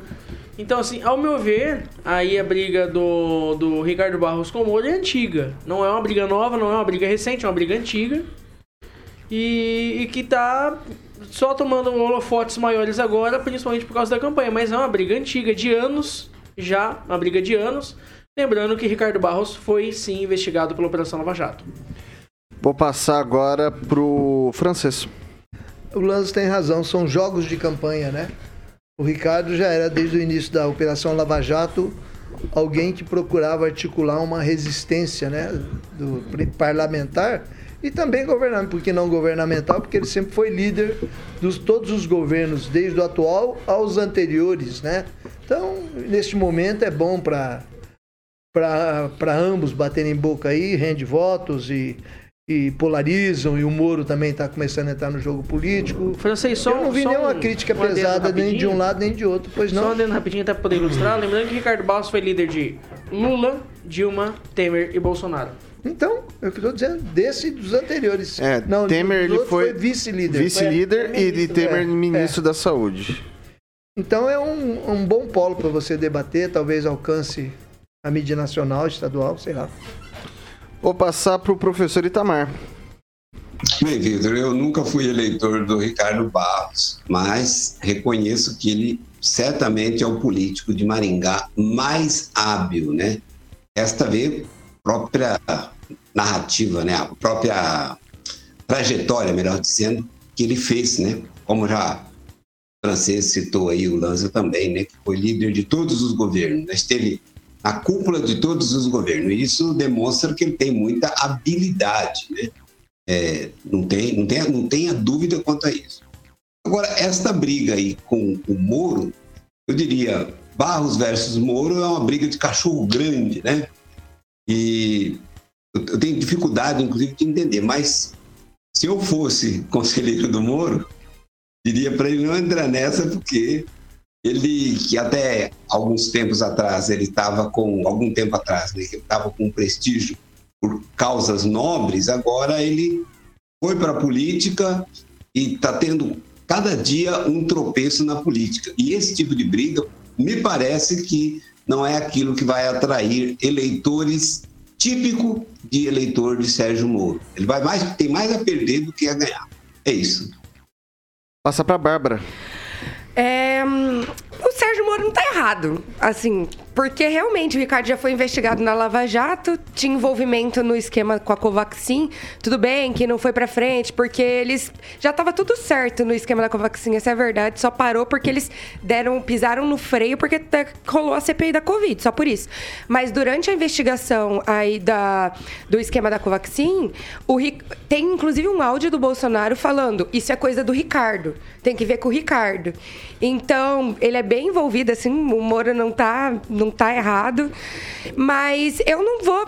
Então, assim, ao meu ver, aí a briga do, do Ricardo Barros com o Moro é antiga. Não é uma briga nova, não é uma briga recente, é uma briga antiga. E, e que tá só tomando holofotes maiores agora, principalmente por causa da campanha. Mas é uma briga antiga, de anos já, uma briga de anos. Lembrando que Ricardo Barros foi sim investigado pela Operação Lava Jato. Vou passar agora pro francês. O Lanz tem razão, são jogos de campanha, né? O Ricardo já era, desde o início da Operação Lava Jato, alguém que procurava articular uma resistência né, do parlamentar e também governamental, porque não governamental, porque ele sempre foi líder dos todos os governos, desde o atual aos anteriores, né? Então, neste momento é bom para para ambos baterem boca aí, rende votos e, e polarizam, e o Moro também está começando a entrar no jogo político. Francês, só Eu não vi só nenhuma um- crítica um pesada nem de um lado nem de outro, pois Só não. um adendo rapidinho até pra poder ilustrar. Lembrando que Ricardo Barros foi líder de Lula, Dilma, Temer e Bolsonaro. Então, eu estou dizendo desse e dos anteriores. É, não, Temer ele foi vice-líder. Vice-líder e de Temer É, ministro da Saúde. Então é um, um bom polo para você debater, talvez alcance a mídia nacional, estadual, sei lá. Vou passar pro professor Itamar. Bem, Vitor, eu nunca fui eleitor do Ricardo Barros, mas reconheço que ele certamente é o político de Maringá mais hábil, né? Esta vez, própria narrativa, né? A própria trajetória, melhor dizendo, que ele fez, né? Como já o francês citou aí, o Lanza também, né? Que foi líder de todos os governos, né? esteve na cúpula de todos os governos. Isso demonstra que ele tem muita habilidade, né? É, não, tem, não, tem, não tenha dúvida quanto a isso. Agora, esta briga aí com o Moro, eu diria, Barros versus Moro é uma briga de cachorro grande, né? E eu tenho dificuldade, inclusive, de entender, mas se eu fosse conselheiro do Moro, diria para ele não entrar nessa, porque ele, que até alguns tempos atrás, ele estava com, algum tempo atrás, né, ele estava com prestígio por causas nobres, agora ele foi para a política e está tendo cada dia um tropeço na política. E esse tipo de briga, me parece que não é aquilo que vai atrair eleitores típico de eleitor de Sérgio Moro. Ele vai mais, tem mais a perder do que a ganhar. É isso. Passa pra Bárbara. É, hum, o Sérgio Moro não tá errado. Assim, Porque realmente o Ricardo já foi investigado na Lava Jato, tinha envolvimento no esquema com a Covaxin. Tudo bem que não foi pra frente, porque eles. Já tava tudo certo no esquema da Covaxin, essa é a verdade. Só parou porque eles deram, pisaram no freio porque rolou a CPI da Covid, só por isso. Mas durante a investigação aí da, do esquema da Covaxin, o, tem inclusive um áudio do Bolsonaro falando: isso é coisa do Ricardo. Tem que ver com o Ricardo. Então, ele é bem envolvido, assim, o Moro não tá, não tá errado. Mas eu não vou,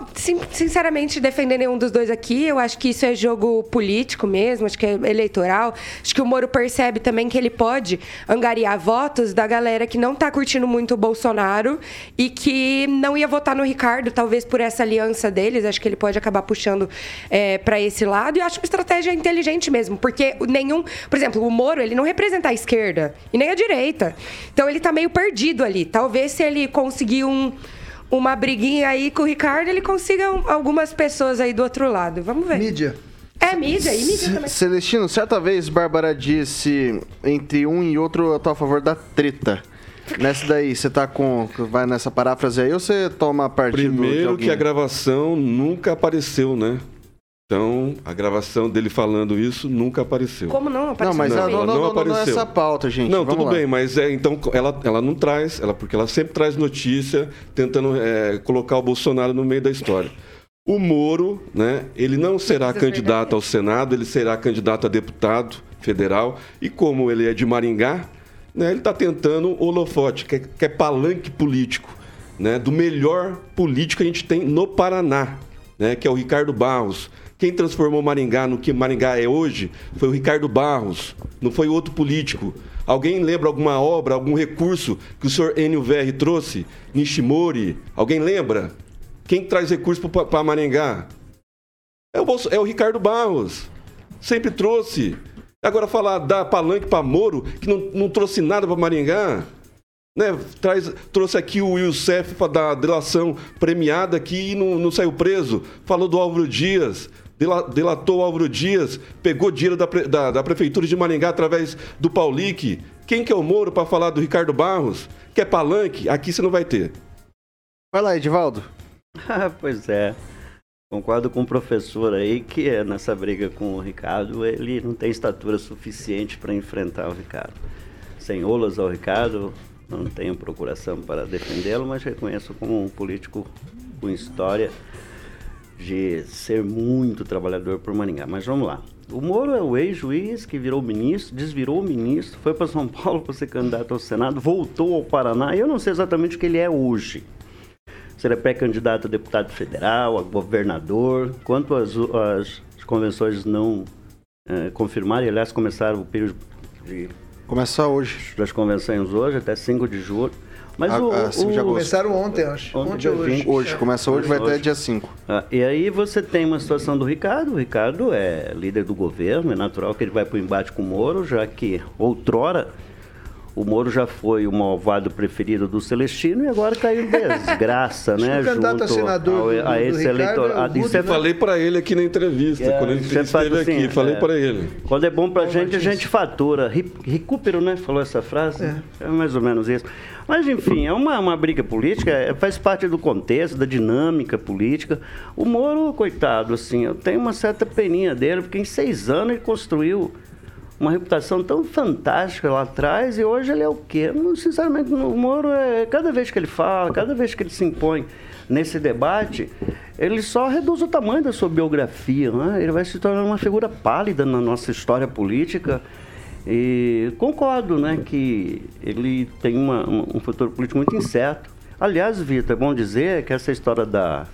sinceramente, defender nenhum dos dois aqui. Eu acho que isso é jogo político mesmo, acho que é eleitoral. Acho que o Moro percebe também que ele pode angariar votos da galera que não tá curtindo muito o Bolsonaro e que não ia votar no Ricardo, talvez por essa aliança deles. Acho que ele pode acabar puxando é, para esse lado. E acho uma estratégia inteligente mesmo, porque nenhum. Por exemplo, o Moro, ele não representa a esquerda e nem a direita. Então ele tá meio perdido ali. Talvez se ele conseguir um. Uma briguinha aí com o Ricardo, ele consiga um- algumas pessoas aí do outro lado. Vamos ver. Mídia. É, mídia. E mídia também. Celestino, certa vez Bárbara disse entre um e outro eu tô a favor da treta. Nessa daí, você tá com. Vai nessa paráfrase aí ou você toma partido de Primeiro alguém? que a gravação nunca apareceu, né? Então, a gravação dele falando isso nunca apareceu. Como não? Não, Apareceu mas no ela não, não, não, não é apareceu. essa pauta, gente. Não, Vamos tudo lá. bem, mas é, então ela, ela não traz, ela, porque ela sempre traz notícia tentando é, colocar o Bolsonaro no meio da história. O Moro, né, ele não será Notícias candidato ao Senado, ele será candidato a deputado federal, e como ele é de Maringá, né, ele está tentando o holofote, que é, que é palanque político, né, do melhor político que a gente tem no Paraná, né, que é o Ricardo Barros. Quem transformou Maringá no que Maringá é hoje foi o Ricardo Barros, não foi outro político. Alguém lembra alguma obra, algum recurso que o senhor Enio VR trouxe? Nishimori? Alguém lembra? Quem traz recurso para Maringá? É o, Bolso- é o Ricardo Barros. Sempre trouxe. Agora falar da palanque para Moro, que não, não trouxe nada para Maringá. Né? Traz, trouxe aqui o Youssef dar delação premiada e não, não saiu preso. Falou do Álvaro Dias, delatou o Álvaro Dias, pegou dinheiro da, da, da Prefeitura de Maringá através do Paulique. Quem que é o Moro para falar do Ricardo Barros? Quer palanque? Aqui você não vai ter. Vai lá, Edivaldo. Ah, pois é. Concordo com o professor aí que é, nessa briga com o Ricardo, ele não tem estatura suficiente para enfrentar o Ricardo. Sem olas ao Ricardo, não tenho procuração para defendê-lo, mas reconheço como um político com história de ser muito trabalhador por Maringá. Mas vamos lá. O Moro é o ex-juiz que virou ministro, desvirou o ministro, foi para São Paulo para ser candidato ao Senado, voltou ao Paraná. E eu não sei exatamente o que ele é hoje se ele é pré-candidato a deputado federal, a governador. Quanto às, às convenções não eh, confirmarem, aliás, começaram o período de, Começa hoje. das convenções hoje, até 5 de julho. Mas A- o, a 5 de agosto. Começaram ontem, acho. Ontem, Ontem, hoje. 20. Hoje, começa hoje, vai até Hoje. dia 5. Ah, e aí você tem uma situação do Ricardo. O Ricardo é líder do governo, é natural que ele vai para o embate com o Moro, já que outrora o Moro já foi o malvado preferido do Celestino e agora caiu em desgraça, né? o candidato a senador ao- a do esse é a- é né? Falei para ele aqui na entrevista, É, quando ele esteve assim, aqui, falei é. para ele. Quando é bom pra gente, a gente fatura. Recupero, né? Falou essa frase? É. mais ou menos isso. Mas, enfim, é uma, uma briga política, é- faz parte do contexto, da dinâmica política. O Moro, coitado, assim, eu tenho uma certa peninha dele, porque em seis anos ele construiu uma reputação tão fantástica lá atrás e hoje ele é o quê? Não, Sinceramente, o Moro, é, cada vez que ele fala, cada vez que ele se impõe nesse debate, ele só reduz o tamanho da sua biografia, né? ele vai se tornar uma figura pálida na nossa história política. E concordo né, que ele tem uma- um futuro político muito incerto. Aliás, Vitor, é bom dizer que essa história da,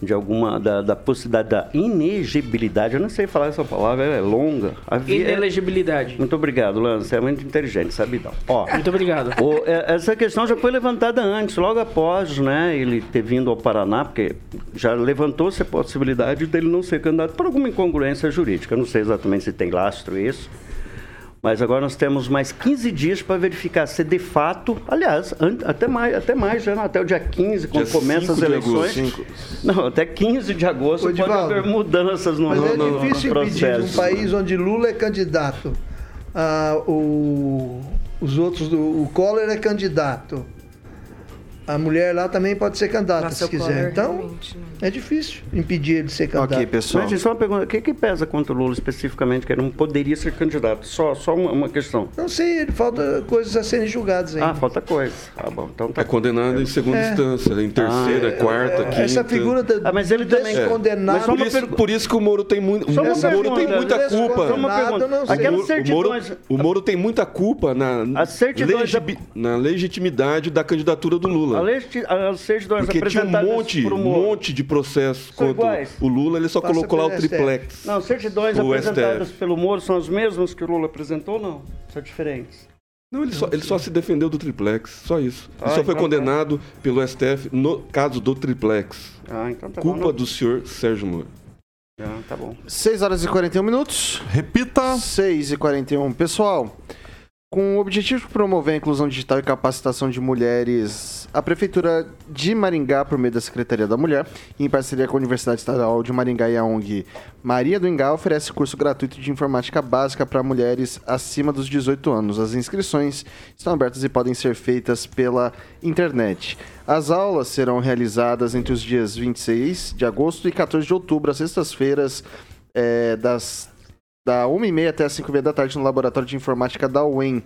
de alguma da, da possibilidade da inegibilidade, eu não sei falar essa palavra, ela é longa. Havia- Inelegibilidade. Muito obrigado, Lance, você é muito inteligente, sabe não. Ó, Muito obrigado. o- é, essa questão já foi levantada antes, logo após né, ele ter vindo ao Paraná, porque já levantou-se a possibilidade dele não ser candidato por alguma incongruência jurídica. Eu não sei exatamente se tem lastro isso. Mas agora nós temos mais 15 dias para verificar se de fato, aliás, até mais, até mais, já até o dia 15, quando Dia começam as 5 de eleições. agosto. Não, até 15 de agosto Ô, pode haver mudanças no, Mas no, é no- no difícil impedir de um país onde Lula é candidato, ah, o, os outros, o Collor é candidato, A mulher lá também pode ser candidata, Nossa, se quiser. Então, né? é difícil impedir ele de ser candidato. Ok, pessoal. Mas só uma pergunta, o que, que pesa contra o Lula especificamente, que ele não poderia ser candidato? Só, só uma, uma questão. Não sei, falta coisas a serem julgadas ainda. Ah, falta coisa. Tá bom, então tá É condenado em segunda É. instância, em terceira, Ah, é, quarta, quinta. Essa figura da, Ah, mas ele também- É. condenado... Mas só Por isso, por isso que o Moro tem, muito, o Moro tem muita culpa. Só uma pergunta. não sei. Aquelas O Moro, o Moro tem muita culpa na, As certidões legi- na legitimidade da candidatura do Lula. A legiti- As certidões Porque tinha um monte, um monte de processos contra iguais. o Lula, ele só Passa colocou lá o pelo STF. triplex. Não, certidões O apresentadas STF. pelo Moro são as mesmas que o Lula apresentou ou não? São diferentes. Não, ele só, ele só se defendeu do triplex, só isso. Ele Ah, só foi então tá. condenado pelo STF no caso do triplex. Ah, então tá bom. Culpa não- do senhor Sérgio Moro. Ah, tá bom. 6 horas e 41 minutos. Repita. 6 e 41. Pessoal, com o objetivo de promover a inclusão digital e capacitação de mulheres, a Prefeitura de Maringá, por meio da Secretaria da Mulher, em parceria com a Universidade Estadual de Maringá e a ONG Maria do Ingá, oferece curso gratuito de informática básica para mulheres acima dos 18 anos. As inscrições estão abertas e podem ser feitas pela internet. As aulas serão realizadas entre os dias 26 de agosto e 14 de outubro, às sextas-feiras, eh, das da 1h30 até as 5h30 da tarde no Laboratório de Informática da UEM.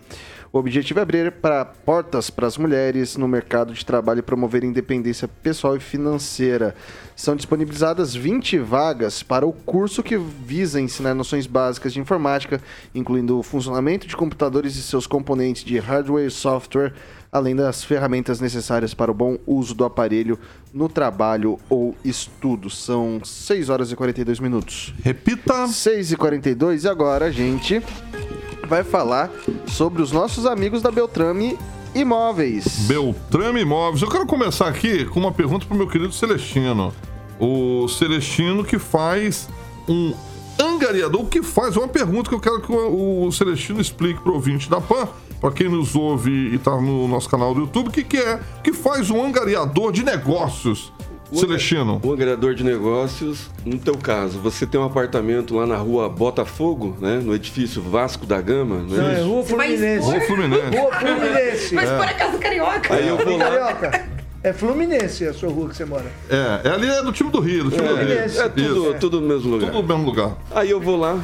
O objetivo é abrir para portas para as mulheres no mercado de trabalho e promover independência pessoal e financeira. São disponibilizadas 20 vagas para o curso que visa ensinar noções básicas de informática, incluindo o funcionamento de computadores e seus componentes de hardware e software, além das ferramentas necessárias para o bom uso do aparelho no trabalho ou estudo. São 6 horas e 42 minutos. Repita. 6 e 42 e agora a gente vai falar sobre os nossos amigos da Beltrame Imóveis. Beltrame Imóveis. Eu quero começar aqui com uma pergunta pro meu querido Celestino. O Celestino que faz um angariador. O que faz? É uma pergunta que eu quero que o o Celestino explique pro ouvinte da PAN, para quem nos ouve e tá no nosso canal do YouTube, o que, que é? O que faz um angariador de negócios? Celestino. O angariador de negócios, no teu caso, você tem um apartamento lá na rua Botafogo, né? No edifício Vasco da Gama, não Não, é é? Rua Fluminense. Rua Fluminense. Rua Fluminense. Mas por acaso carioca? Aí eu vou lá. Carioca. É Fluminense a sua rua que você mora. É, é ali é do time do Rio, do time do Rio. Fluminense. É tudo, Isso. tudo no mesmo lugar. Tudo no mesmo lugar. Aí eu vou lá,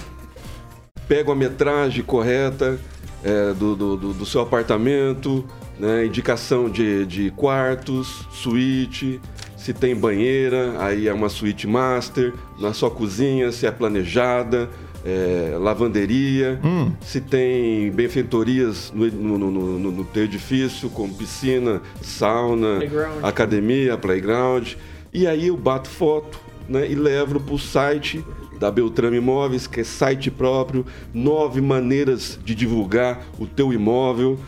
pego a metragem correta é, do, do, do- do seu apartamento, né, indicação de, de quartos, suíte, se tem banheira, aí é uma suíte master, na sua cozinha, se é planejada, é, lavanderia, se tem benfeitorias no, no, no, no- no teu edifício, como piscina, sauna, Playground. academia, playground. E aí eu bato foto né, e levo para o site da Beltrame Imóveis, que é site próprio, nove maneiras de divulgar o teu imóvel,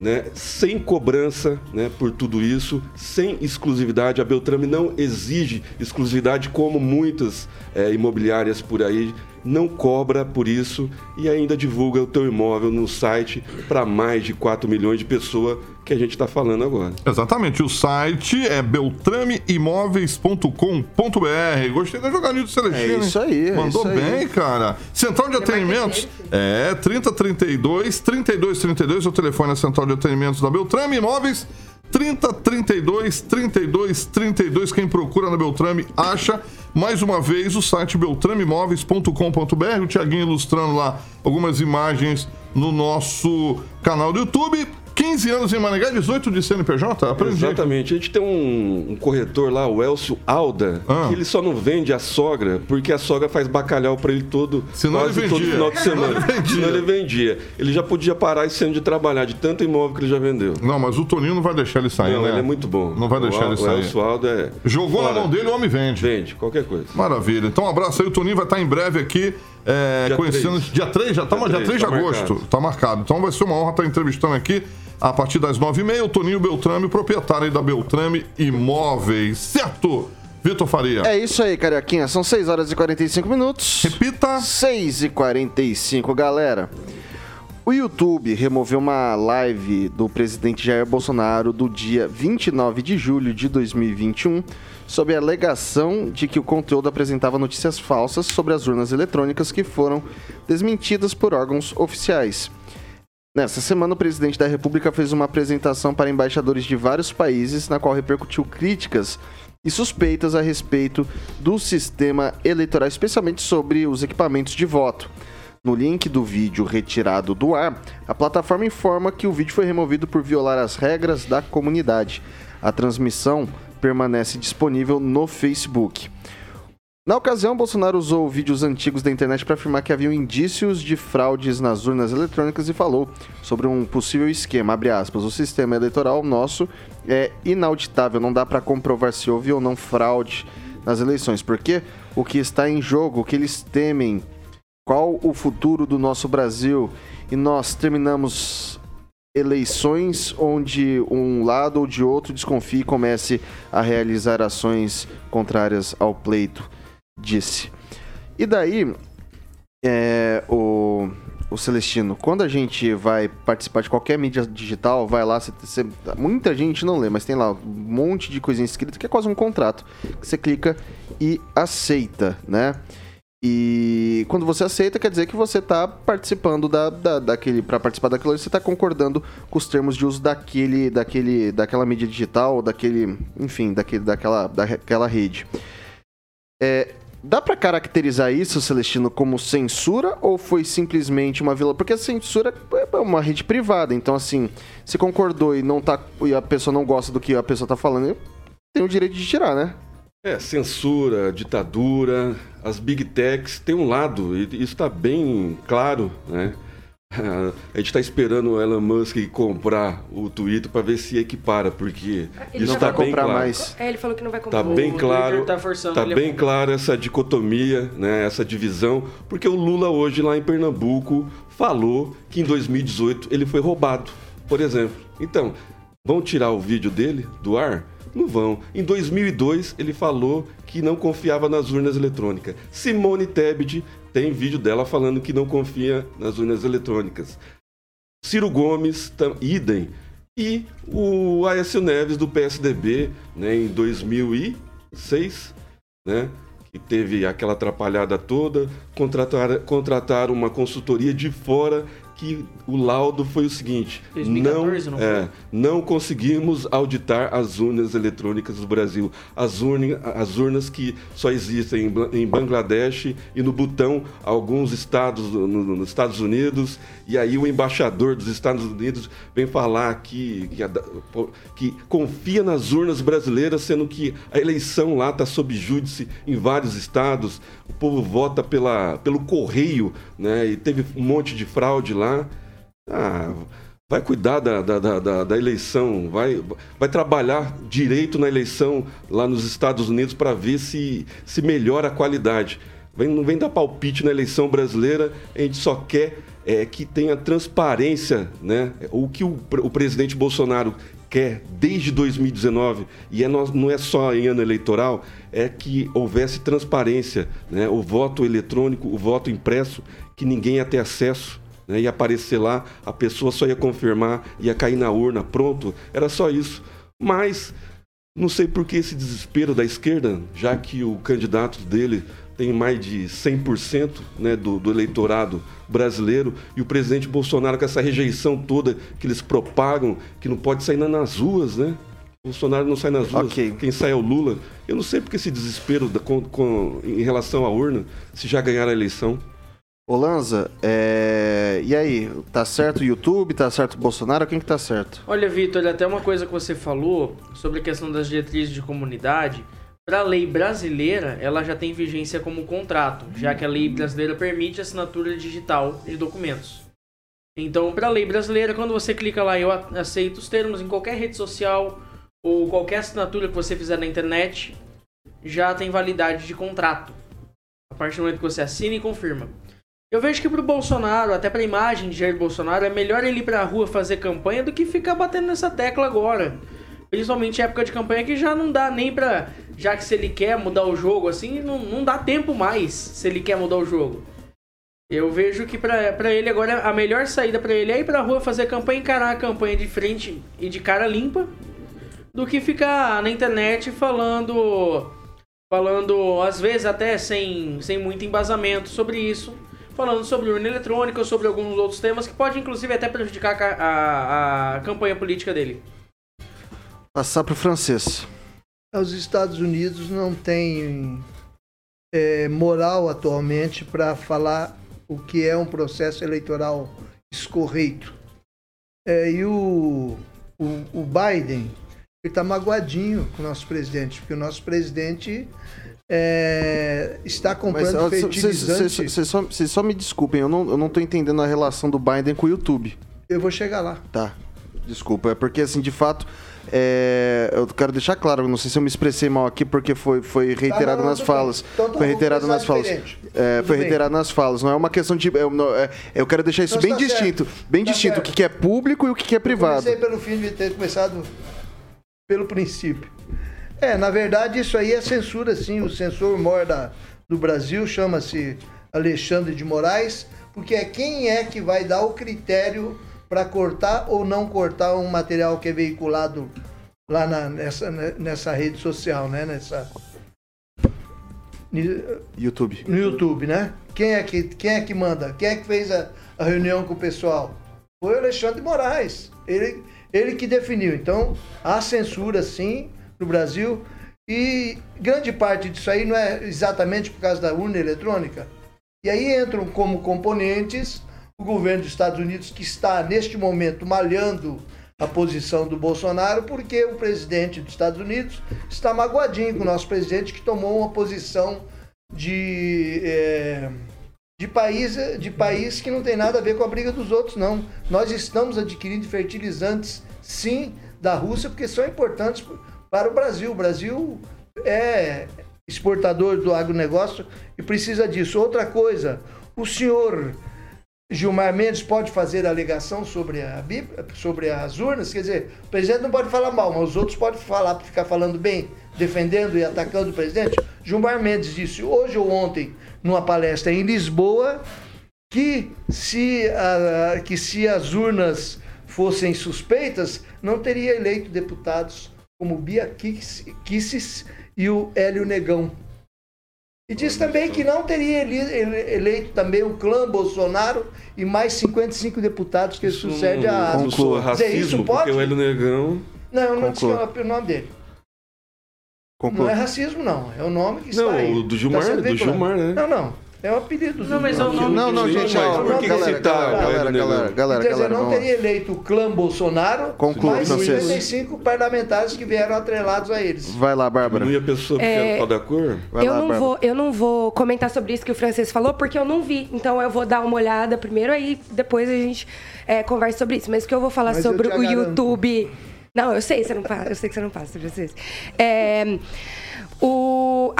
né, sem cobrança né, por tudo isso, sem exclusividade. A Beltrame não exige exclusividade como muitas eh, imobiliárias por aí não cobra por isso e ainda divulga o teu imóvel no site para mais de 4 milhões de pessoas que a gente está falando agora. Exatamente, o site é beltrameimóveis.com.br. Gostei da jogadinha do Celestino. É isso aí, é Mandou isso aí. bem, cara. Central de atendimentos é 3032 3232 é o telefone da Central de Atendimentos da Beltrame Imóveis. 3032 3232 quem procura na Beltrame acha mais uma vez o site beltrameimóveis.com.br o Tiaguinho ilustrando lá algumas imagens no nosso canal do YouTube 15 anos em Maringá 18 de CNPJ aprendi Exatamente. A gente tem um, um corretor lá, o Elcio Alda, Ah. que ele só não vende a sogra porque a sogra faz bacalhau para ele todo, Senão quase ele todo final de semana. Senão ele vendia. Senão ele vendia. Ele já podia parar esse ano de trabalhar, de tanto imóvel que ele já vendeu. Não, mas o Toninho não vai deixar ele sair, Não, né? ele é muito bom. Não vai deixar o, ele O sair. Elcio Alda é... Jogou na Fora. mão dele, o homem vende. Vende, qualquer coisa. Maravilha. Então, um abraço aí. O Toninho vai estar em breve aqui, é, Dia conhecendo. três. Dia 3, já tá, Dia dia três, 3 de tá agosto. marcado. Tá marcado. Então vai ser uma honra estar entrevistando aqui a partir das 9h30 o Toninho Beltrame, o proprietário aí da Beltrame Imóveis. Certo, Vitor Faria? É isso aí, Carioquinha. São 6 horas e 45 minutos. Repita. 6 e 45, galera. O YouTube removeu uma live do presidente Jair Bolsonaro do dia 29 de julho de 2021 sob a alegação de que o conteúdo apresentava notícias falsas sobre as urnas eletrônicas que foram desmentidas por órgãos oficiais. Nessa semana, o presidente da República fez uma apresentação para embaixadores de vários países, na qual repercutiu críticas e suspeitas a respeito do sistema eleitoral, especialmente sobre os equipamentos de voto. No link do vídeo retirado do ar, a plataforma informa que o vídeo foi removido por violar as regras da comunidade. A transmissão permanece disponível no Facebook. Na ocasião, Bolsonaro usou vídeos antigos da internet para afirmar que haviam indícios de fraudes nas urnas eletrônicas e falou sobre um possível esquema. Abre aspas, o sistema eleitoral nosso é inauditável, não dá para comprovar se houve ou não fraude nas eleições, porque o que está em jogo, o que eles temem, qual o futuro do nosso Brasil, e nós terminamos eleições onde um lado ou de outro desconfie e comece a realizar ações contrárias ao pleito disse. E daí, é, o, o Celestino, quando a gente vai participar de qualquer mídia digital, vai lá, você, você, muita gente não lê, mas tem lá um monte de coisinha escrita que é quase um contrato. Que você clica e aceita, né? E quando você aceita, quer dizer que você está participando da, da, daquele. Para participar daquilo, você está concordando com os termos de uso daquele, daquele, daquela mídia digital, daquele. Enfim, daquele, daquela, daquela rede. É, Dá para caracterizar isso, Celestino, como censura ou foi simplesmente uma vila? Porque a censura é uma rede privada, então assim, se concordou e não tá e a pessoa não gosta do que a pessoa tá falando, tem o direito de tirar, né? É, censura, ditadura, as big techs tem um lado, e isso está bem claro, né? A gente está esperando o Elon Musk comprar o Twitter para ver se equipara, porque Ele isso não vai está bem comprar claro. mais. É, ele falou que não vai comprar. Tá bem claro, tá forçando tá bem claro essa dicotomia, né, essa divisão, porque o Lula hoje lá em Pernambuco falou que em 2018 ele foi roubado, por exemplo. Então, vão tirar o vídeo dele do ar? Não vão. Em 2002 ele falou que não confiava nas urnas eletrônicas. Simone Tebet tem vídeo dela falando que não confia nas urnas eletrônicas. Ciro Gomes, tam- idem. E o Aécio Neves do PSDB, né, em 2006, né, que teve aquela atrapalhada toda, contratar, contrataram uma consultoria de fora que o laudo foi o seguinte: 2014, não, não é, não conseguimos auditar as urnas eletrônicas do Brasil. As, urna, as urnas que só existem em, em Bangladesh e no Butão, alguns estados no- no- nos Estados Unidos. E aí o embaixador dos Estados Unidos vem falar que, que, que confia nas urnas brasileiras, sendo que a eleição lá está sob júdice em vários estados. O povo vota pela, pelo correio, né? E teve um monte de fraude lá. Ah, vai cuidar da, da, da, da- eleição, vai, vai trabalhar direito na eleição lá nos Estados Unidos para ver se, se melhora a qualidade. Vem, não vem dar palpite na eleição brasileira, a gente só quer é, que tenha transparência, né? O que o, o presidente Bolsonaro quer desde 2019, e é, não é só em ano eleitoral, é que houvesse transparência, né? o voto eletrônico, o voto impresso, que ninguém ia ter acesso né, ia aparecer lá, a pessoa só ia confirmar, ia cair na urna, pronto, era só isso. Mas não sei por que esse desespero da esquerda, já que o candidato dele tem mais de 100% né, do, do eleitorado brasileiro e o presidente Bolsonaro com essa rejeição toda que eles propagam, que não pode sair na- nas ruas, né? Bolsonaro não sai nas ruas, Ok. quem sai é o Lula. Eu não sei porque esse desespero da- com- com- em relação à urna, se já ganharam a eleição. Ô Lanza, é... e aí, tá certo o YouTube, tá certo o Bolsonaro, quem que tá certo? Olha, Vitor, até uma coisa que você falou sobre a questão das diretrizes de comunidade. Para a lei brasileira, ela já tem vigência como contrato, já que a lei brasileira permite assinatura digital de documentos. Então, para a lei brasileira, quando você clica lá, eu aceito os termos em qualquer rede social ou qualquer assinatura que você fizer na internet, já tem validade de contrato. A partir do momento que você assina e confirma. Eu vejo que pro Bolsonaro, até pra imagem de Jair Bolsonaro, é melhor ele ir pra rua fazer campanha do que ficar batendo nessa tecla agora. Principalmente época de campanha que já não dá nem pra. Já que se ele quer mudar o jogo assim, não, não dá tempo mais se ele quer mudar o jogo. Eu vejo que pra, pra ele agora a melhor saída pra ele é ir pra rua fazer campanha, encarar a campanha de frente e de cara limpa, do que ficar na internet falando falando, às vezes até sem, sem muito embasamento sobre isso, falando sobre urna eletrônica, sobre alguns outros temas que pode inclusive até prejudicar a, a, a campanha política dele. Passar para o francês. Os Estados Unidos não têm é, moral atualmente para falar o que é um processo eleitoral escorreito. É, e o, o, o Biden está magoadinho com o nosso presidente, porque o nosso presidente é, está comprando Mas fertilizante. Vocês só, só me desculpem, eu não, eu não tô entendendo a relação do Biden com o YouTube. Eu vou chegar lá. Tá. Desculpa, é porque assim, de fato, é, eu quero deixar claro, não sei se eu me expressei mal aqui, porque foi, foi reiterado Tá, não, nas falas. Então, foi reiterado nas falas. começar diferente. É, foi bem. reiterado nas falas. Não é uma questão de. Eu, não- é- eu quero deixar isso Então bem tá distinto. certo. Bem Tá distinto. certo. O que é público e o que é privado. Comecei pelo fim de ter começado pelo princípio. É, na verdade, isso aí é censura, sim. O censor maior da, do Brasil chama-se Alexandre de Moraes, porque é quem é que vai dar o critério para cortar ou não cortar um material que é veiculado lá na- nessa, nessa rede social, né? Nessa, YouTube. no YouTube, né? Quem é que, quem é que manda? Quem é que fez a, a reunião com o pessoal? Foi o Alexandre de Moraes. Ele, ele que definiu. Então, há censura, sim, no Brasil. E grande parte disso aí não é exatamente por causa da urna eletrônica. E aí entram como componentes o governo dos Estados Unidos, que está, neste momento, malhando a posição do Bolsonaro, porque o presidente dos Estados Unidos está magoadinho com o nosso presidente, que tomou uma posição de, eh, de, país, de país que não tem nada a ver com a briga dos outros, não. Nós estamos adquirindo fertilizantes, sim, da Rússia, porque são importantes para o Brasil. O Brasil é exportador do agronegócio e precisa disso. Outra coisa, o senhor Gilmar Mendes pode fazer alegação sobre, a Bíblia, sobre as urnas, quer dizer, o presidente não pode falar mal, mas os outros podem falar, ficar falando bem, defendendo e atacando o presidente. Gilmar Mendes disse hoje ou ontem, numa palestra em Lisboa, que se, ah, que se as urnas fossem suspeitas, não teria eleito deputados como Bia Kisses e o Hélio Negão. E diz também que não teria ele- ele- eleito também o clã Bolsonaro e mais 55 deputados que sucede a Não sou Dizer, racismo, isso porque pode? o Hélio Negão... Não, eu não disse Conclua. que é o nome dele. Conclua. Não é racismo, não. É o nome que está Não, aí. o do Gilmar, Tá do. Gilmar, né? Não, não. É o apelido do Não, mas é o nome Não, não, que- gente, Mas ó, por que galera, o galera, Hélio galera, Negão? galera, galera, Quer dizer, não teria eleito o clã Bolsonaro, Conclua, mais francês. 55 parlamentares que vieram atrelados a eles. Vai lá, Bárbara. Não ia pessoa É, da cor? Vai eu, lá, não Bárbara. vou, eu não vou comentar sobre isso que o francês falou, porque eu não vi. Então eu vou dar uma olhada primeiro, aí depois a gente é, conversa sobre isso. Mas o que eu vou falar Mas sobre o. YouTube. Não, eu sei, você não passa, eu sei que você não passa, francês. É, o,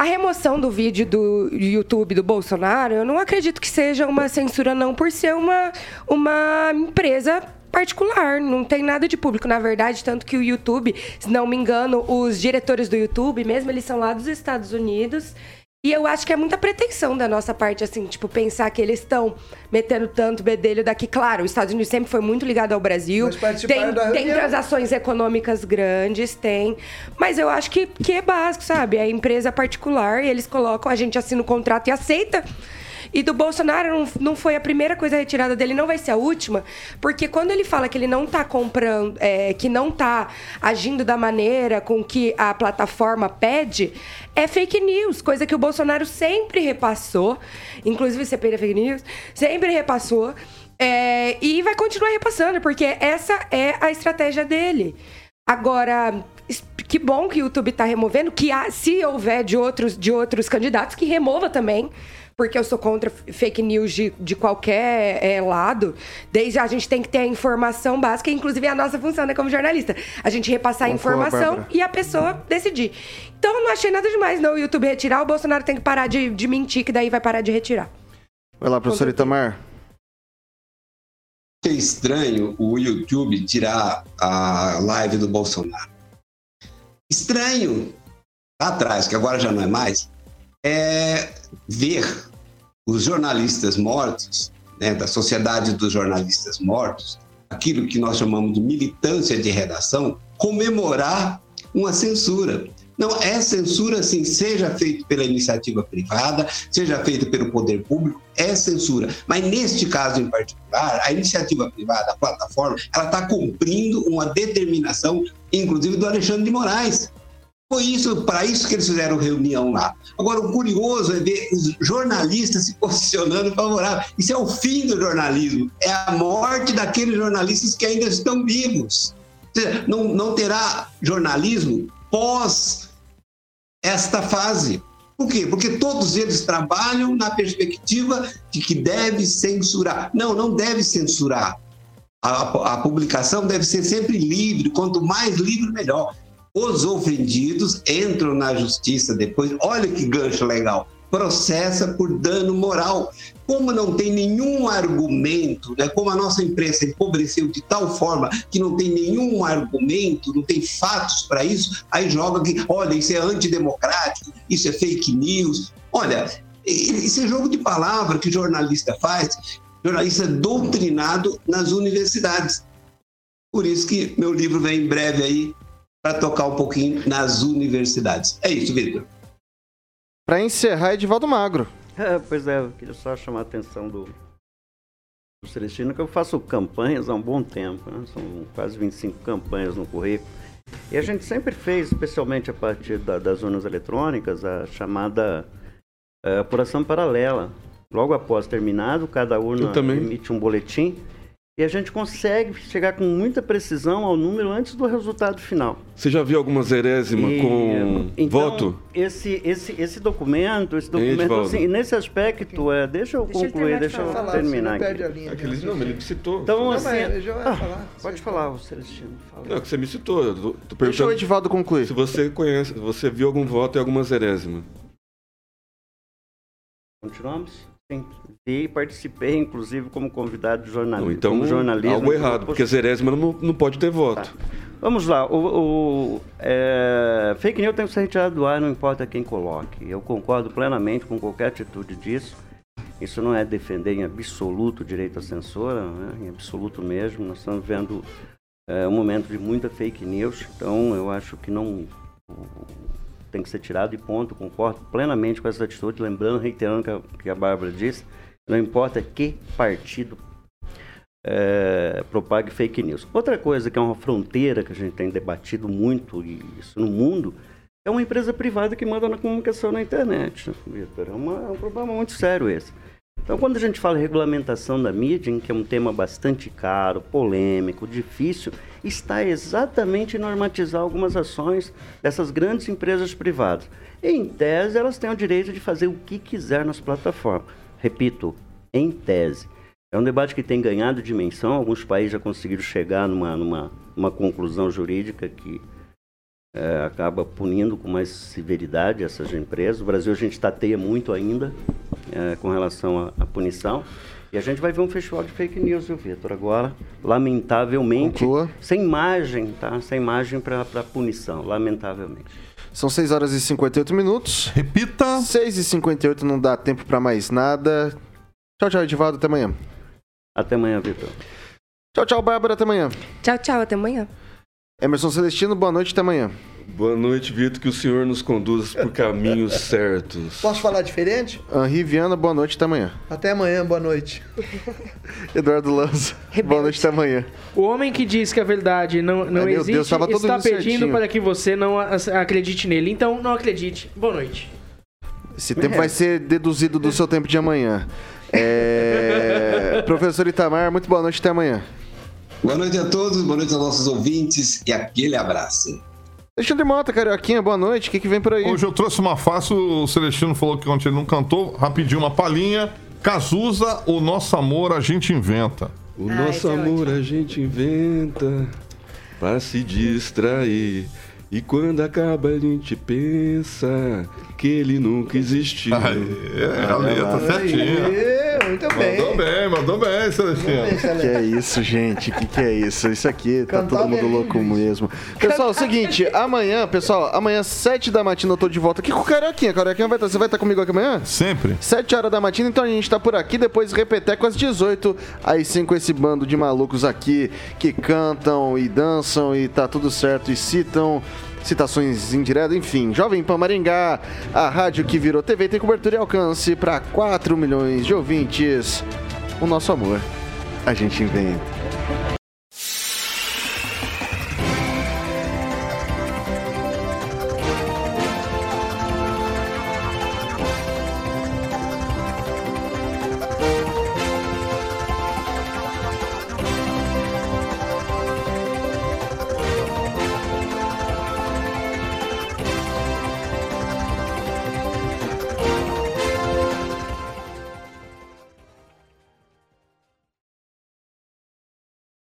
remoção do vídeo do YouTube do Bolsonaro, eu não acredito que seja uma censura, não, por ser uma, uma empresa particular, não tem nada de público, na verdade, tanto que o YouTube, se não me engano, os diretores do YouTube, mesmo eles são lá dos Estados Unidos, e eu acho que é muita pretensão da nossa parte, assim, tipo, pensar que eles estão metendo tanto bedelho daqui. Claro, os Estados Unidos sempre foi muito ligado ao Brasil. Tem, tem transações econômicas grandes, tem. Mas eu acho que, que é básico, sabe? É empresa particular e eles colocam, a gente assina o contrato e aceita. E do Bolsonaro não, não foi a primeira coisa retirada dele, não vai ser a última, porque quando ele fala que ele não tá comprando, é, que não tá agindo da maneira com que a plataforma pede, é fake news, coisa que o Bolsonaro sempre repassou, inclusive CPI da fake news, sempre repassou. é, e vai continuar repassando, porque essa é a estratégia dele. Agora, que bom que o YouTube está removendo, que há- se houver de outros, de outros candidatos, que remova também. Porque eu sou contra fake news de, de qualquer é, lado. Desde a gente tem que ter a informação básica, inclusive é a nossa função, né, como jornalista. A gente repassar a informação Bárbara. e a pessoa decidir. Então eu não achei nada demais, não, o YouTube retirar. O Bolsonaro tem que parar de, de mentir, que daí vai parar de retirar. Vai lá, professor Itamar. É estranho o YouTube tirar a live do Bolsonaro. Estranho, lá atrás, que agora já não é mais, é ver os jornalistas mortos, né, da Sociedade dos Jornalistas Mortos, aquilo que nós chamamos de militância de redação, comemorar uma censura. Não, é censura, sim, seja feito pela iniciativa privada, seja feito pelo poder público, é censura. Mas neste caso em particular, a iniciativa privada, a plataforma, ela está cumprindo uma determinação, inclusive do Alexandre de Moraes. Foi isso, para isso que eles fizeram reunião lá. Agora, o curioso é ver os jornalistas se posicionando favorável. Isso é o fim do jornalismo. É a morte daqueles jornalistas que ainda estão vivos. Seja, não, não terá jornalismo pós esta fase. Por quê? Porque todos eles trabalham na perspectiva de que deve censurar. Não, não deve censurar. A, a publicação deve ser sempre livre, quanto mais livre, melhor. Os ofendidos entram na justiça depois. Olha que gancho legal. Processa por dano moral. Como não tem nenhum argumento, né? como a nossa imprensa empobreceu de tal forma que não tem nenhum argumento, não tem fatos para isso, aí joga que, olha, isso é antidemocrático, isso é fake news. Olha, isso é jogo de palavra que jornalista faz, jornalista doutrinado nas universidades. Por isso que meu livro vem em breve aí para tocar um pouquinho nas universidades. É isso, Vitor. Para encerrar, Edivaldo Magro. É, pois é, eu queria só chamar a atenção do, do Celestino, que eu faço campanhas há um bom tempo, né? são quase 25 campanhas no currículo. E a gente sempre fez, especialmente a partir da, das urnas eletrônicas, a chamada é, apuração paralela. Logo após terminado, cada urna emite um boletim e a gente consegue chegar com muita precisão ao número antes do resultado final. Você já viu alguma zerésima e, com então, voto? Esse, esse, esse documento, esse documento, assim, nesse aspecto, é, deixa eu deixa concluir, deixa eu falar, terminar aqui. Aqueles, não, ele me citou. Então, não, assim, ah, falar, pode falar, o Celestino. Fala. Não, que você me citou. Eu tô, tô deixa o Edivaldo concluir. Se você conhece, você viu algum voto e alguma zerésima. Continuamos? Sim. E participei, inclusive, como convidado de jornalismo. Então, como jornalismo, algo errado, porque zerésima não, não pode ter voto. Tá. Vamos lá. O, o é, fake news tem que ser retirado do ar, não importa quem coloque. Eu concordo plenamente com qualquer atitude disso. Isso não é defender em absoluto o direito à censura, né? em absoluto mesmo. Nós estamos vendo é, um momento de muita fake news, então eu acho que não tem que ser tirado e ponto. Concordo plenamente com essa atitude, lembrando, reiterando que a, que a Bárbara disse, não importa que partido é, propague fake news. Outra coisa que é uma fronteira que a gente tem debatido muito isso no mundo é uma empresa privada que manda na comunicação na internet, Vitor. É, é um problema muito sério esse. Então, quando a gente fala em regulamentação da mídia, que é um tema bastante caro, polêmico, difícil, está exatamente em normatizar algumas ações dessas grandes empresas privadas. Em tese, elas têm o direito de fazer o que quiser nas plataformas. Repito, em tese. É um debate que tem ganhado dimensão. Alguns países já conseguiram chegar numa, numa, numa conclusão jurídica que é, acaba punindo com mais severidade essas empresas. O Brasil a gente tateia muito ainda é, com relação à, à, punição. E a gente vai ver um festival de fake news, viu, Vitor? Agora, lamentavelmente, Conclua. sem margem, tá? Sem margem para punição, lamentavelmente. São 6 horas e 58 minutos. Repita. 6 e 58 não dá tempo para mais nada. Tchau, tchau, Edivaldo. Até amanhã. Até amanhã, Vitor. Tchau, tchau, Bárbara. Até amanhã. Tchau, tchau. Até amanhã. Emerson Celestino, boa noite, até amanhã. Boa noite, Vitor, que o senhor nos conduza por caminhos certos. Posso falar diferente? Henri Viana, boa noite, até amanhã. Até amanhã, boa noite. Eduardo Lanza, boa noite, até amanhã. O homem que diz que a verdade não, não Ai, existe Deus, está pedindo certinho. para que você não acredite nele. Então, não acredite. Boa noite. Esse tempo é. vai ser deduzido do seu tempo de amanhã. É... Professor Itamar, muito boa noite, até amanhã. Boa noite a todos, boa noite aos nossos ouvintes e aquele abraço. Alexandre Mota, Carioquinha, boa noite. O que, que vem por aí? Hoje eu trouxe uma fácil, o Celestino falou que ontem ele não cantou, rapidinho uma palhinha. Cazuza, o nosso amor a gente inventa. O ah, nosso amor é a gente inventa para se distrair. E quando acaba a gente pensa que ele nunca existiu. é, a letra certinha muito bem. Mandou bem, mandou bem, Celestino. Que é isso, gente? Que que é isso? Isso aqui tá Cantar todo mundo louco mesmo. Pessoal, é o seguinte, amanhã, pessoal, amanhã, 7 da matina, eu tô de volta aqui com o Carequinha. Carequinha vai estar, você vai estar comigo aqui amanhã? Sempre. 7 horas da matina, então a gente tá por aqui, depois repeteco às 18, aí sim com esse bando de malucos aqui que cantam e dançam e tá tudo certo e citam citações indiretas, enfim. Jovem Pan Maringá, a rádio que virou TV, tem cobertura e alcance para 4 milhões de ouvintes. O nosso amor, a gente inventa.